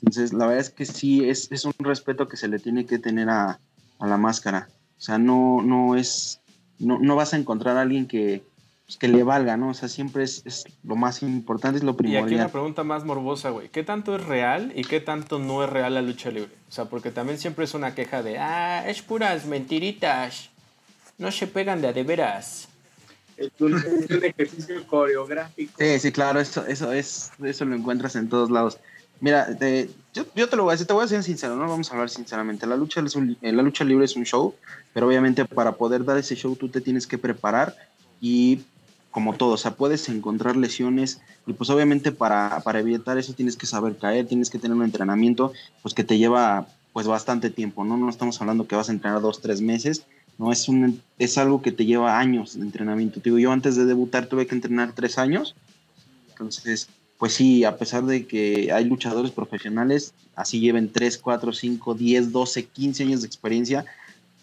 Entonces la verdad es que sí, es, es un respeto que se le tiene que tener a, a la máscara. O sea, no, no es no, no vas a encontrar a alguien que, pues, que le valga, ¿no? O sea, siempre es, es, lo más importante, es lo primordial. Y aquí una pregunta más morbosa, güey. ¿Qué tanto es real y qué tanto no es real la lucha libre? O sea, porque también siempre es una queja de, ah, es puras mentiritas, no se pegan de a de veras. Es un, ejercicio coreográfico. Sí, sí, claro, eso, eso, es, eso lo encuentras en todos lados. Mira, yo, yo, te lo voy a decir, te voy a ser sincero, no vamos a hablar sinceramente. La lucha, es eh, la lucha libre es un show, pero obviamente para poder dar ese show tú te tienes que preparar y como todo, o sea, puedes encontrar lesiones y pues obviamente para, para evitar eso tienes que saber caer, tienes que tener un entrenamiento pues que te lleva pues bastante tiempo, ¿no? No estamos hablando que vas a entrenar dos, tres meses, no, es, un, es algo que te lleva años de entrenamiento. Te digo, yo antes de debutar tuve que entrenar tres años, entonces pues sí, a pesar de que hay luchadores profesionales, así lleven 3, 4, 5, 10, 12, 15 años de experiencia,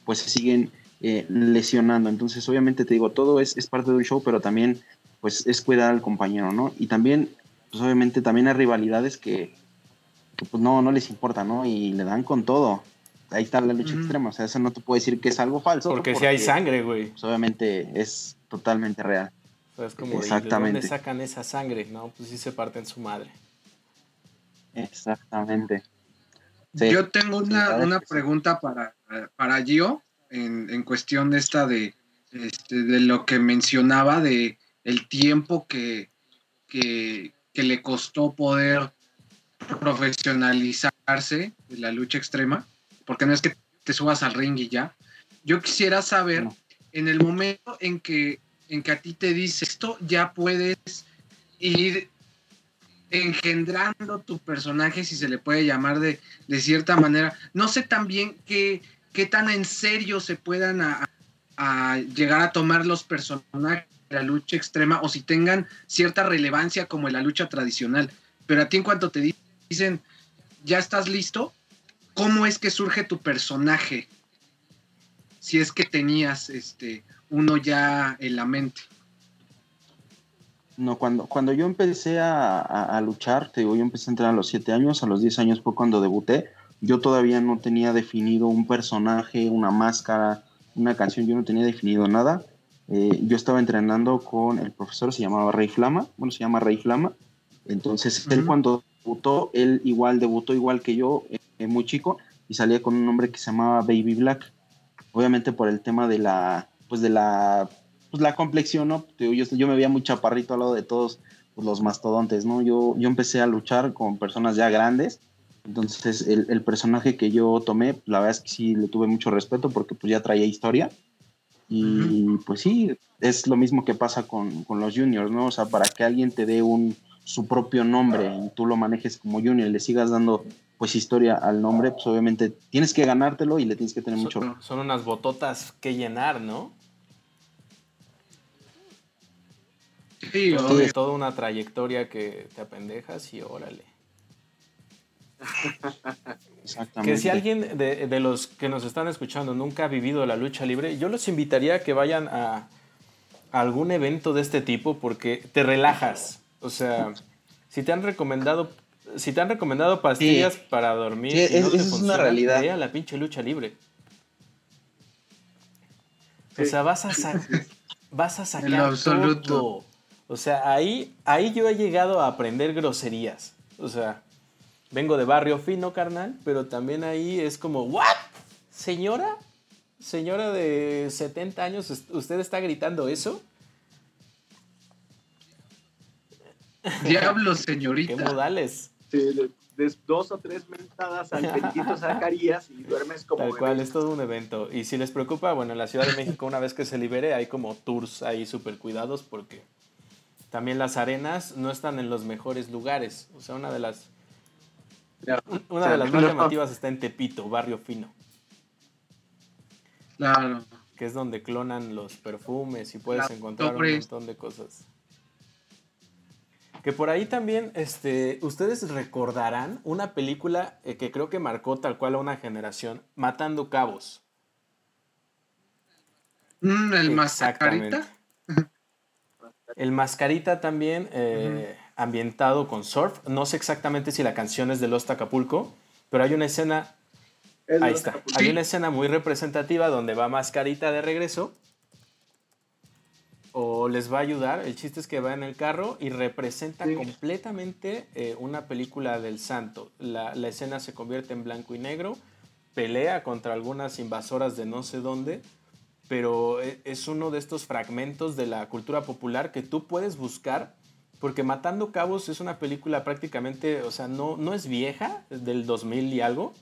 pues siguen eh, lesionando. Entonces, obviamente te digo, todo es, es, parte de un show, pero también pues es cuidar al compañero, ¿no? Y también, pues obviamente también hay rivalidades que, pues no, no les importa, ¿no? Y le dan con todo. Ahí está la lucha extrema, o sea, eso no te puedo decir que es algo falso. Porque, si hay sangre, güey. Pues obviamente es totalmente real. Es como, Exactamente. ¿de dónde sacan esa sangre? No, pues sí se parten su madre. Exactamente. Yo tengo una, una pregunta para, para Gio en, en cuestión esta de, este, de lo que mencionaba de el tiempo que, que, que le costó poder profesionalizarse de la lucha extrema, porque no es que te subas al ring y ya. Yo quisiera saber, en el momento en que en que a ti te dice esto, ya puedes ir engendrando tu personaje, si se le puede llamar de, cierta manera. No sé también qué, qué tan en serio se puedan a, llegar a tomar los personajes de la lucha extrema o si tengan cierta relevancia como en la lucha tradicional. Pero a ti en cuanto te dicen, ya estás listo, ¿cómo es que surge tu personaje? Si es que tenías este uno ya en la mente. No, cuando, cuando yo empecé a, luchar, te digo, yo empecé a entrar a los 7 años, a los 10 años fue cuando debuté, yo todavía no tenía definido un personaje, una máscara, una canción, yo no tenía definido nada. Eh, yo estaba entrenando con el profesor, se llamaba Rey Flama, bueno, se llama Rey Flama, Entonces, él cuando debutó, él igual debutó igual que yo, eh, muy chico, y salía con un nombre que se llamaba Baby Black. Obviamente por el tema de la, pues de la, pues la complexión, ¿no? Yo, yo me veía muy chaparrito al lado de todos pues, los mastodontes, ¿no? Yo, yo empecé a luchar con personas ya grandes, entonces el, el, personaje que yo tomé, la verdad es que sí le tuve mucho respeto porque pues ya traía historia. Y pues sí, es lo mismo que pasa con, con, los juniors, ¿no? O sea, para que alguien te dé un, su propio nombre y tú lo manejes como junior y le sigas dando pues historia al nombre, pues obviamente tienes que ganártelo y le tienes que tener mucho. Son unas bototas que llenar, ¿no? Sí, todo, toda una trayectoria que te apendejas y órale. Exactamente. Que si alguien de, de, los que nos están escuchando nunca ha vivido la lucha libre, yo los invitaría a que vayan a, a algún evento de este tipo porque te relajas. O sea, si te han recomendado si te han recomendado pastillas para dormir, sí, es, es una realidad. La pinche lucha libre. O sea, vas a, vas a sacar todo. O sea, ahí, ahí yo he llegado a aprender groserías. O sea, vengo de barrio fino, carnal, pero también ahí es como, ¿what? ¿Señora? ¿Señora de 70 años, usted está gritando eso? Diablo, señorita. ¿Qué modales? te des dos o tres mentadas al bendito *laughs* Zacarías y duermes como. Tal cual, es todo un evento. Y si les preocupa, bueno, en la Ciudad de México, una vez que se libere, hay como tours ahí súper cuidados porque también las arenas no están en los mejores lugares. O sea, una de las. Una de las más llamativas está en Tepito, barrio fino. Claro. Que es donde clonan los perfumes y puedes encontrar un montón de cosas. Que por ahí también, este, ustedes recordarán una película eh, que creo que marcó tal cual a una generación, Matando Cabos. Mm, el Mascarita. *laughs* El Mascarita también, eh, ambientado con surf. No sé exactamente si la canción es de Los Acapulco, pero hay una escena. ahí está. Hay una escena muy representativa donde va Mascarita de regreso o les va a ayudar. El chiste es que va en el carro y representa completamente eh, una película del santo. La, escena se convierte en blanco y negro, pelea contra algunas invasoras de no sé dónde, pero e, es uno de estos fragmentos de la cultura popular que tú puedes buscar. Porque Matando Cabos es una película prácticamente, o sea, no, no es vieja, es del 2000 y algo.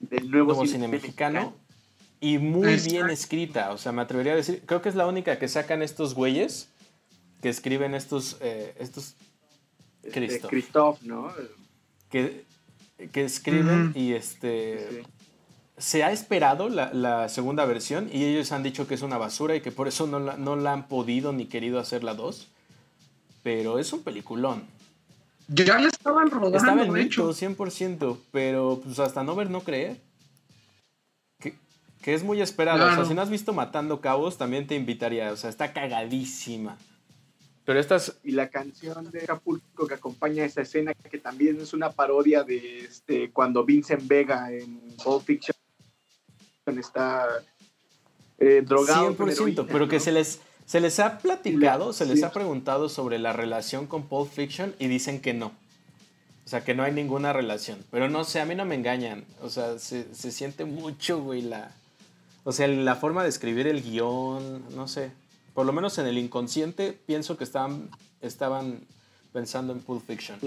Del nuevo, cine, mexicano y muy bien escrita. O sea, me atrevería a decir, creo que es la única que sacan estos güeyes que escriben estos, eh, estos Cristo. Christoph, ¿no? Que, que escriben y este... Se ha esperado la, la, segunda versión y ellos han dicho que es una basura y que por eso no la, no la han podido ni querido hacer la dos. Pero es un peliculón. Ya la estaban rodando, Estaba en hecho. 100%, pero pues hasta no ver, no creer. Que es muy esperado. O sea, si no has visto Matando Cabos, también te invitaría. O sea, está cagadísima. Pero estas... Y la canción de Acapulco que acompaña esa escena, que también es una parodia de este, cuando Vincent Vega en Pulp Fiction está eh, drogado. 100%, pero que se les, se les ha platicado, se les ha preguntado sobre la relación con Pulp Fiction y dicen que no. O sea, que no hay ninguna relación. Pero no sé, a mí no me engañan. O sea, se, se siente mucho, güey, la, o sea, la forma de escribir el guion, no sé. Por lo menos en el inconsciente pienso que estaban, estaban pensando en Pulp Fiction.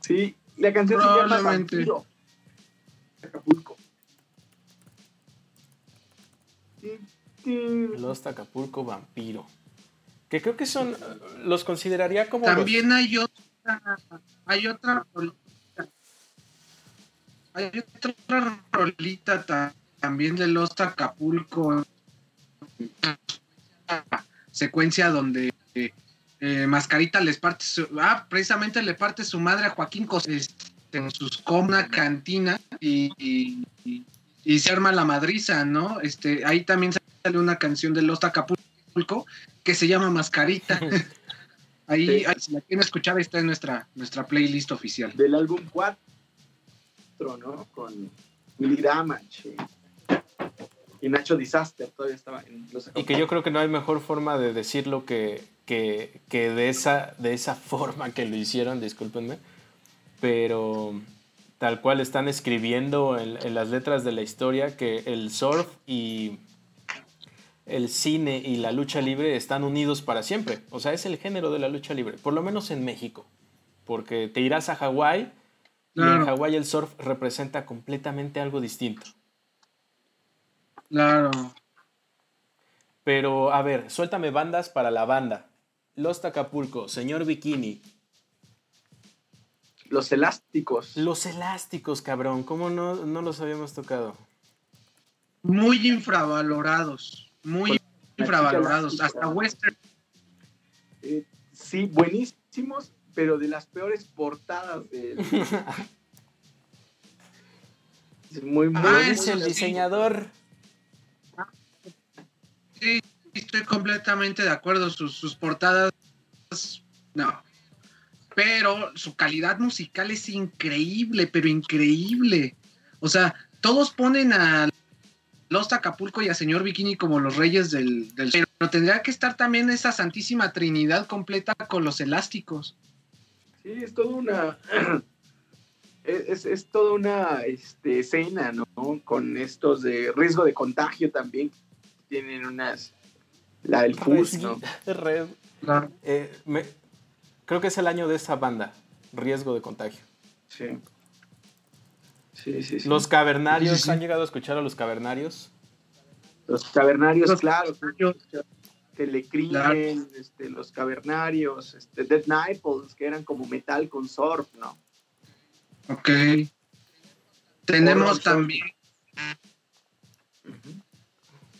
Sí, la canción se llama. Acapulco. Los Acapulco Vampiro. Que creo que son, los consideraría como... También hay otra, hay otra hay otra rolita también de Los Acapulco, secuencia donde eh, Mascarita les parte su, ah, precisamente le parte su madre a Joaquín Cosés en sus coma cantina y, se arma la madriza, ¿no? Este, ahí también sale una canción de Los Acapulco que se llama Mascarita. *laughs* ahí, si la quieren escuchar, está en nuestra, nuestra playlist oficial. Del álbum 4 ¿no? Con Miligrama, Y Nacho Disaster todavía estaba en los Y que yo creo que no hay mejor forma de decirlo que, que, de, esa, de esa forma que lo hicieron, discúlpenme, pero tal cual están escribiendo en, las letras de la historia que el surf y el cine y la lucha libre están unidos para siempre. O sea, es el género de la lucha libre, por lo menos en México, porque te irás a Hawái y en Hawái el surf representa completamente algo distinto. Claro. Pero, a ver, suéltame bandas para la banda. Los Tacapulco, Señor Bikini. Los elásticos. Los elásticos, cabrón. ¿Cómo no, los habíamos tocado? Muy infravalorados. Muy infravalorados. Hasta Western. Eh, sí, buenísimos, pero de las peores portadas de. *laughs* muy, muy. Ah, es el diseñador. Sí, estoy completamente de acuerdo. Sus, portadas, no. Pero su calidad musical es increíble, pero increíble. O sea, todos ponen a Los Acapulco y a Señor Bikini como los reyes del, del... Pero tendría que estar también esa santísima trinidad completa con los elásticos. Sí, es toda una... *clears throat* Es, es, toda una este, escena, ¿no? Con estos de riesgo de contagio también, tienen unas. La del FUS, ¿no? *laughs* Eh, creo que es el año de esa banda, Riesgo de Contagio. Sí. Sí, sí, Los cavernarios, ¿han llegado a escuchar a los cavernarios? Los cavernarios, claro. Telecrimen, este, los cavernarios, este, Dead Niples, que eran como metal con surf, ¿no? Ok. Tenemos también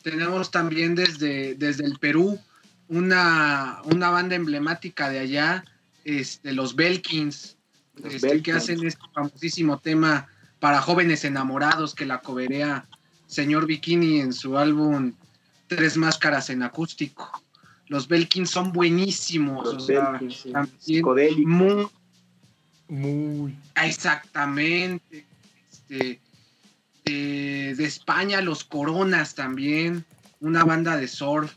tenemos también desde, desde el Perú una, una banda emblemática de allá, este, los Belkins, este, que hacen este famosísimo tema para jóvenes enamorados que la coberea Señor Bikini en su álbum Tres Máscaras en Acústico. Los Belkins son buenísimos. muy, muy. Exactamente. Este, de, España, los Coronas también, una banda de surf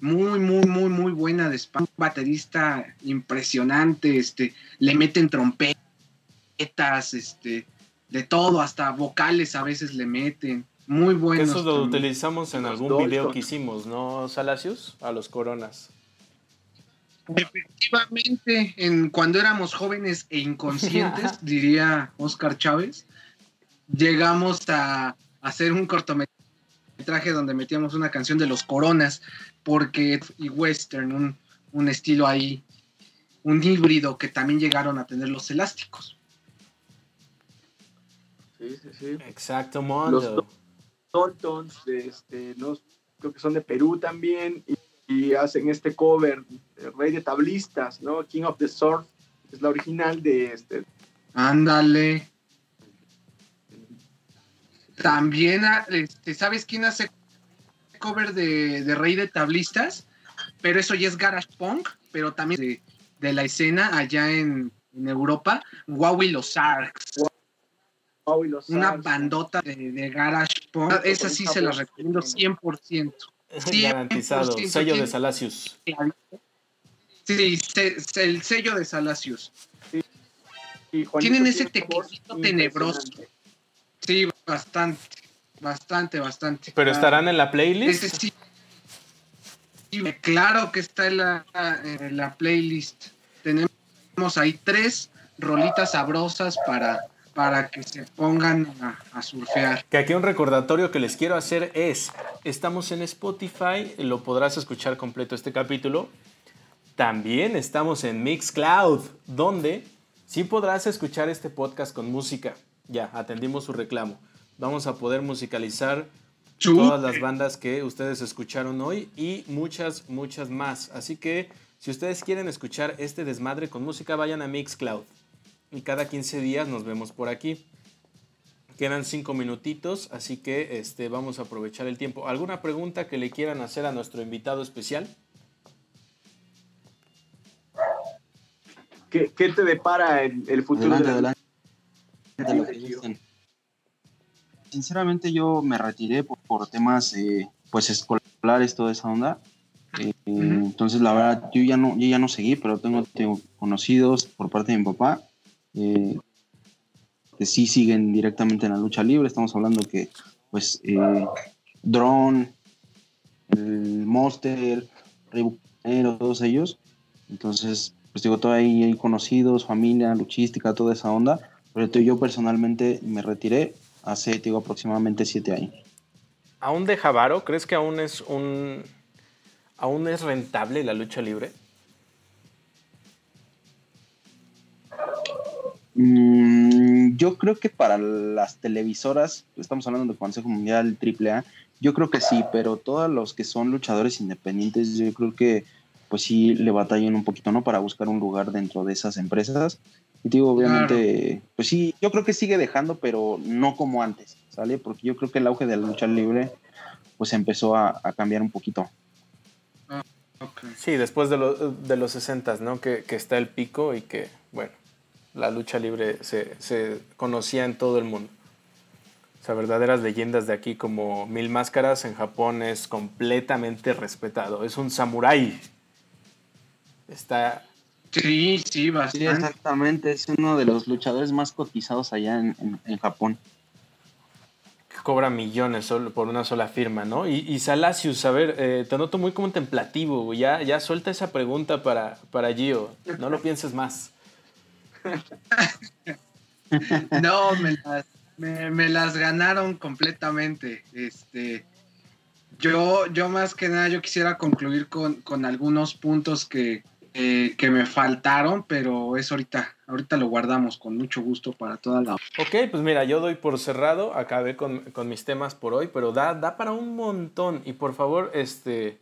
muy, muy, muy, muy buena de España, un baterista impresionante, este, le meten trompetas, este, de todo, hasta vocales a veces le meten. Muy buenos. Eso lo utilizamos en algún video que hicimos, ¿no, Salacios? A los coronas. Efectivamente, en, cuando éramos jóvenes e inconscientes, *laughs* diría Oscar Chávez, llegamos a, hacer un cortometraje donde metíamos una canción de los Coronas, porque y western, un, estilo ahí, un híbrido que también llegaron a tener los elásticos. Sí, sí, sí. Exacto, Mondo. Los este, creo que son de Perú también, y, hacen este cover, Rey de Tablistas, ¿no? King of the Surf, es la original de este. Ándale. También, ah, este, ¿sabes quién hace cover de, Rey de Tablistas? Pero eso ya es Garage Punk, pero también de, la escena allá en, Europa, Wowie los Sarks. Una bandota de, Garage Punk. Esa sí se la recomiendo 100%. Garantizado. sello de Salacius. Sí, el sello de Salacius. Tienen ese tequilito tenebroso. Sí, bastante, bastante, bastante. ¿Pero estarán en la playlist? sí. Claro que está en la, la playlist. Tenemos ahí tres rolitas sabrosas para, para que se pongan a, a, surfear. Que aquí un recordatorio que les quiero hacer es, estamos en Spotify, lo podrás escuchar completo este capítulo. También estamos en Mixcloud, donde sí podrás escuchar este podcast con música. Ya, atendimos su reclamo. Vamos a poder musicalizar todas las bandas que ustedes escucharon hoy y muchas, muchas más. Así que si ustedes quieren escuchar este desmadre con música, vayan a Mixcloud. Y cada 15 días nos vemos por aquí. Quedan 5 minutitos, así que este, vamos a aprovechar el tiempo. ¿Alguna pregunta que le quieran hacer a nuestro invitado especial? ¿Qué, te depara el, el futuro de Sinceramente yo me retiré por, temas pues escolares, toda esa onda. Eh, entonces, la verdad, yo ya no, yo ya no seguí, pero tengo, tengo conocidos por parte de mi papá eh, que sí siguen directamente en la lucha libre. Estamos hablando que, pues, eh, Drone, el Monster, todos ellos. Entonces, pues digo, todavía hay conocidos, familia, luchística, toda esa onda. Pero yo personalmente me retiré hace, digo, aproximadamente siete años. ¿Aún de Javaro? ¿Crees que aún es un. aún es rentable la lucha libre? Mm, yo creo que para las televisoras, estamos hablando de Consejo Mundial AAA, yo creo que sí, pero todos los que son luchadores independientes, yo creo que pues sí le batallan un poquito, ¿no? Para buscar un lugar dentro de esas empresas. Y digo, obviamente, pues sí, yo creo que sigue dejando, pero no como antes, ¿sale? Porque yo creo que el auge de la lucha libre, pues empezó a, cambiar un poquito. Ah, sí, después de, de los 60, ¿no? Que, que, está el pico y que, bueno, la lucha libre se, se conocía en todo el mundo. O sea, verdaderas leyendas de aquí como Mil Máscaras en Japón es completamente respetado. Es un samurái. Está Sí, sí, bastante. exactamente, es uno de los luchadores más cotizados allá en, en, Japón. Cobra millones solo por una sola firma, ¿no? Y, y Salacius, a ver, eh, te noto muy contemplativo, ya, ya suelta esa pregunta para, para Gio, no lo pienses más. *laughs* no, me las, me, las, ganaron completamente. Este, yo, yo más que nada, yo quisiera concluir con, con algunos puntos que, eh, que me faltaron, pero es ahorita, ahorita lo guardamos con mucho gusto para toda la... Ok, pues mira, yo doy por cerrado, acabé con, mis temas por hoy, pero da, da para un montón y por favor, este,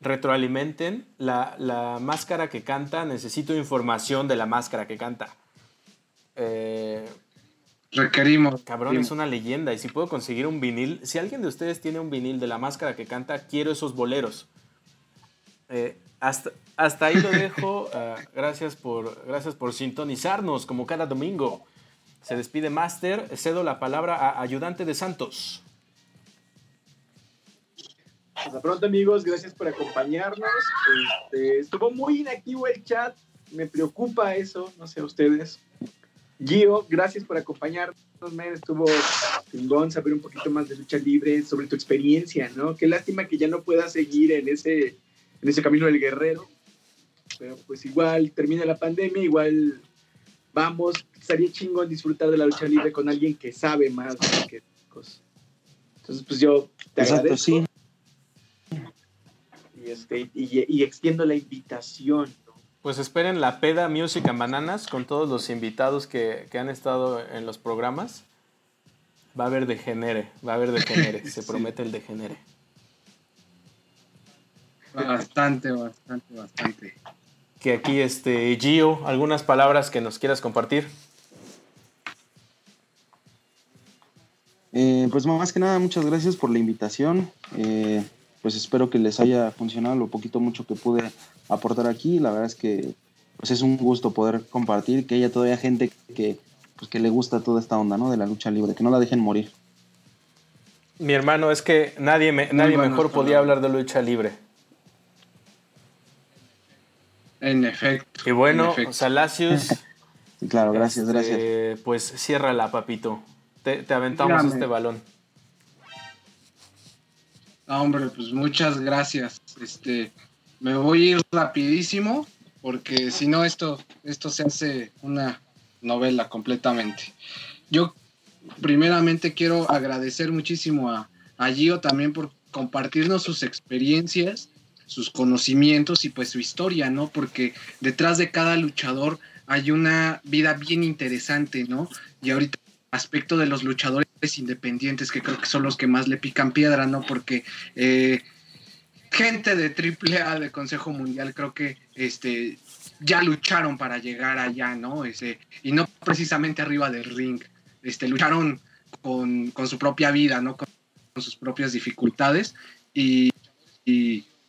retroalimenten la, máscara que canta, necesito información de la máscara que canta. Eh, Requerimos. Cabrón, es una leyenda. Y si puedo conseguir un vinil, si alguien de ustedes tiene un vinil de la máscara que canta, quiero esos boleros. Eh, hasta, hasta ahí lo dejo. Ah, gracias, por, gracias por sintonizarnos como cada domingo. Se despide Master. Cedo la palabra a Ayudante de Santos. Hasta pronto amigos, gracias por acompañarnos. Este, estuvo muy inactivo el chat, me preocupa eso, no sé ustedes. Gio, gracias por acompañarnos, estuvo chingón saber un poquito más de lucha libre, sobre tu experiencia, ¿no? Qué lástima que ya no puedas seguir en ese en ese camino del guerrero. Pero pues igual termina la pandemia, igual vamos, estaría chingón disfrutar de la lucha libre con alguien que sabe más que cosas. Entonces, pues yo te agradezco. Sí. Y, este, y, extiendo la invitación. Pues esperen la peda Music and Bananas con todos los invitados que, que han estado en los programas. Va a haber degenere, va a haber degenere, *laughs* se promete el degenere. Bastante, bastante, bastante. Que aquí, este, Gio, algunas palabras que nos quieras compartir. Eh, pues más que nada, muchas gracias por la invitación. Eh, pues espero que les haya funcionado lo poquito mucho que pude aportar aquí. La verdad es que pues es un gusto poder compartir, que haya todavía gente que, pues, que le gusta toda esta onda, ¿no? De la lucha libre, que no la dejen morir. Mi hermano, es que nadie, nadie mejor podía hablar de lucha libre. En efecto. Y bueno, Salacius. *laughs* claro, gracias, gracias. Este, pues ciérrala, papito. Te, aventamos este balón. Ah, hombre, pues muchas gracias. Este, me voy a ir rapidísimo porque si no esto, esto se hace una novela completamente. Yo primeramente quiero agradecer muchísimo a, a Gio también por compartirnos sus experiencias sus conocimientos y pues su historia, ¿no? Porque detrás de cada luchador hay una vida bien interesante, ¿no? Y ahorita aspecto de los luchadores independientes, que creo que son los que más le pican piedra, ¿no? Porque eh, gente de AAA, de Consejo Mundial, creo que este, ya lucharon para llegar allá, ¿no? Y no precisamente arriba del ring, este, lucharon con, su propia vida, ¿no? Con, sus propias dificultades y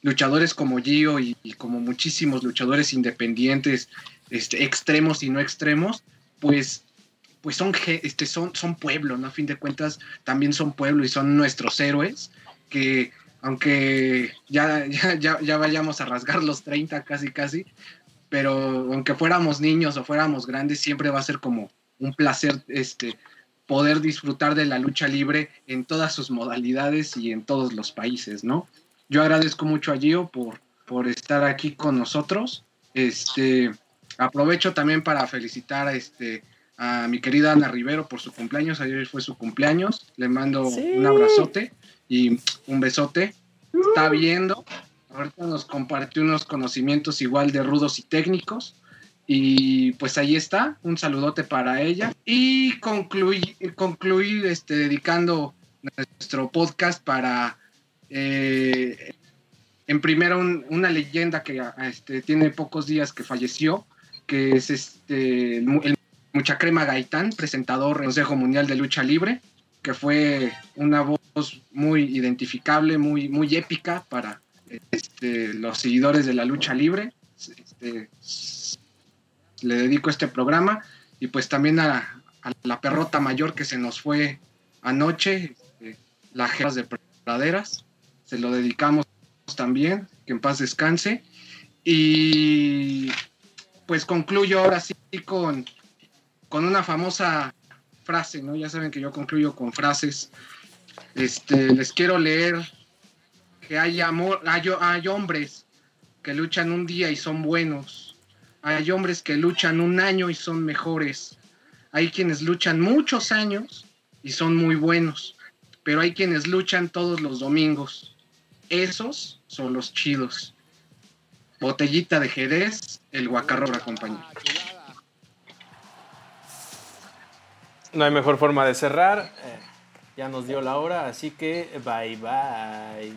luchadores como Gio y, como muchísimos luchadores independientes, este, extremos y no extremos, pues, pues son, este, son, son pueblo, ¿no? A fin de cuentas, también son pueblo y son nuestros héroes que aunque ya, ya, ya, vayamos a rasgar los 30 casi, casi, pero aunque fuéramos niños o fuéramos grandes, siempre va a ser como un placer este, poder disfrutar de la lucha libre en todas sus modalidades y en todos los países, ¿no? Yo agradezco mucho a Gio por, por estar aquí con nosotros. Este, aprovecho también para felicitar a, este, a mi querida Ana Rivero por su cumpleaños. Ayer fue su cumpleaños. Le mando un abrazote y un besote. Está viendo. Ahorita nos compartió unos conocimientos igual de rudos y técnicos. Y pues ahí está, un saludote para ella. Y concluir, concluir este, dedicando nuestro podcast para, eh, en primera, una leyenda que este, tiene pocos días que falleció, que es este, el Mucha Crema Gaitán, presentador del Consejo Mundial de Lucha Libre, que fue una voz muy identificable, muy, muy épica para este, los seguidores de la lucha libre. Este, le dedico este programa y pues también a, la perrota mayor que se nos fue anoche, este, la Geras de Praderas, se lo dedicamos también, que en paz descanse. Y pues concluyo ahora sí con, con una famosa frase, ¿no? Ya saben que yo concluyo con frases. Este, les quiero leer que hay amor, hay hombres que luchan un día y son buenos hay hombres que luchan un año y son mejores. Hay quienes luchan muchos años y son muy buenos. Pero hay quienes luchan todos los domingos. Esos son los chidos. Botellita de Jerez, el guacarro compañía. No hay mejor forma de cerrar. Eh, ya nos dio la hora, así que bye bye.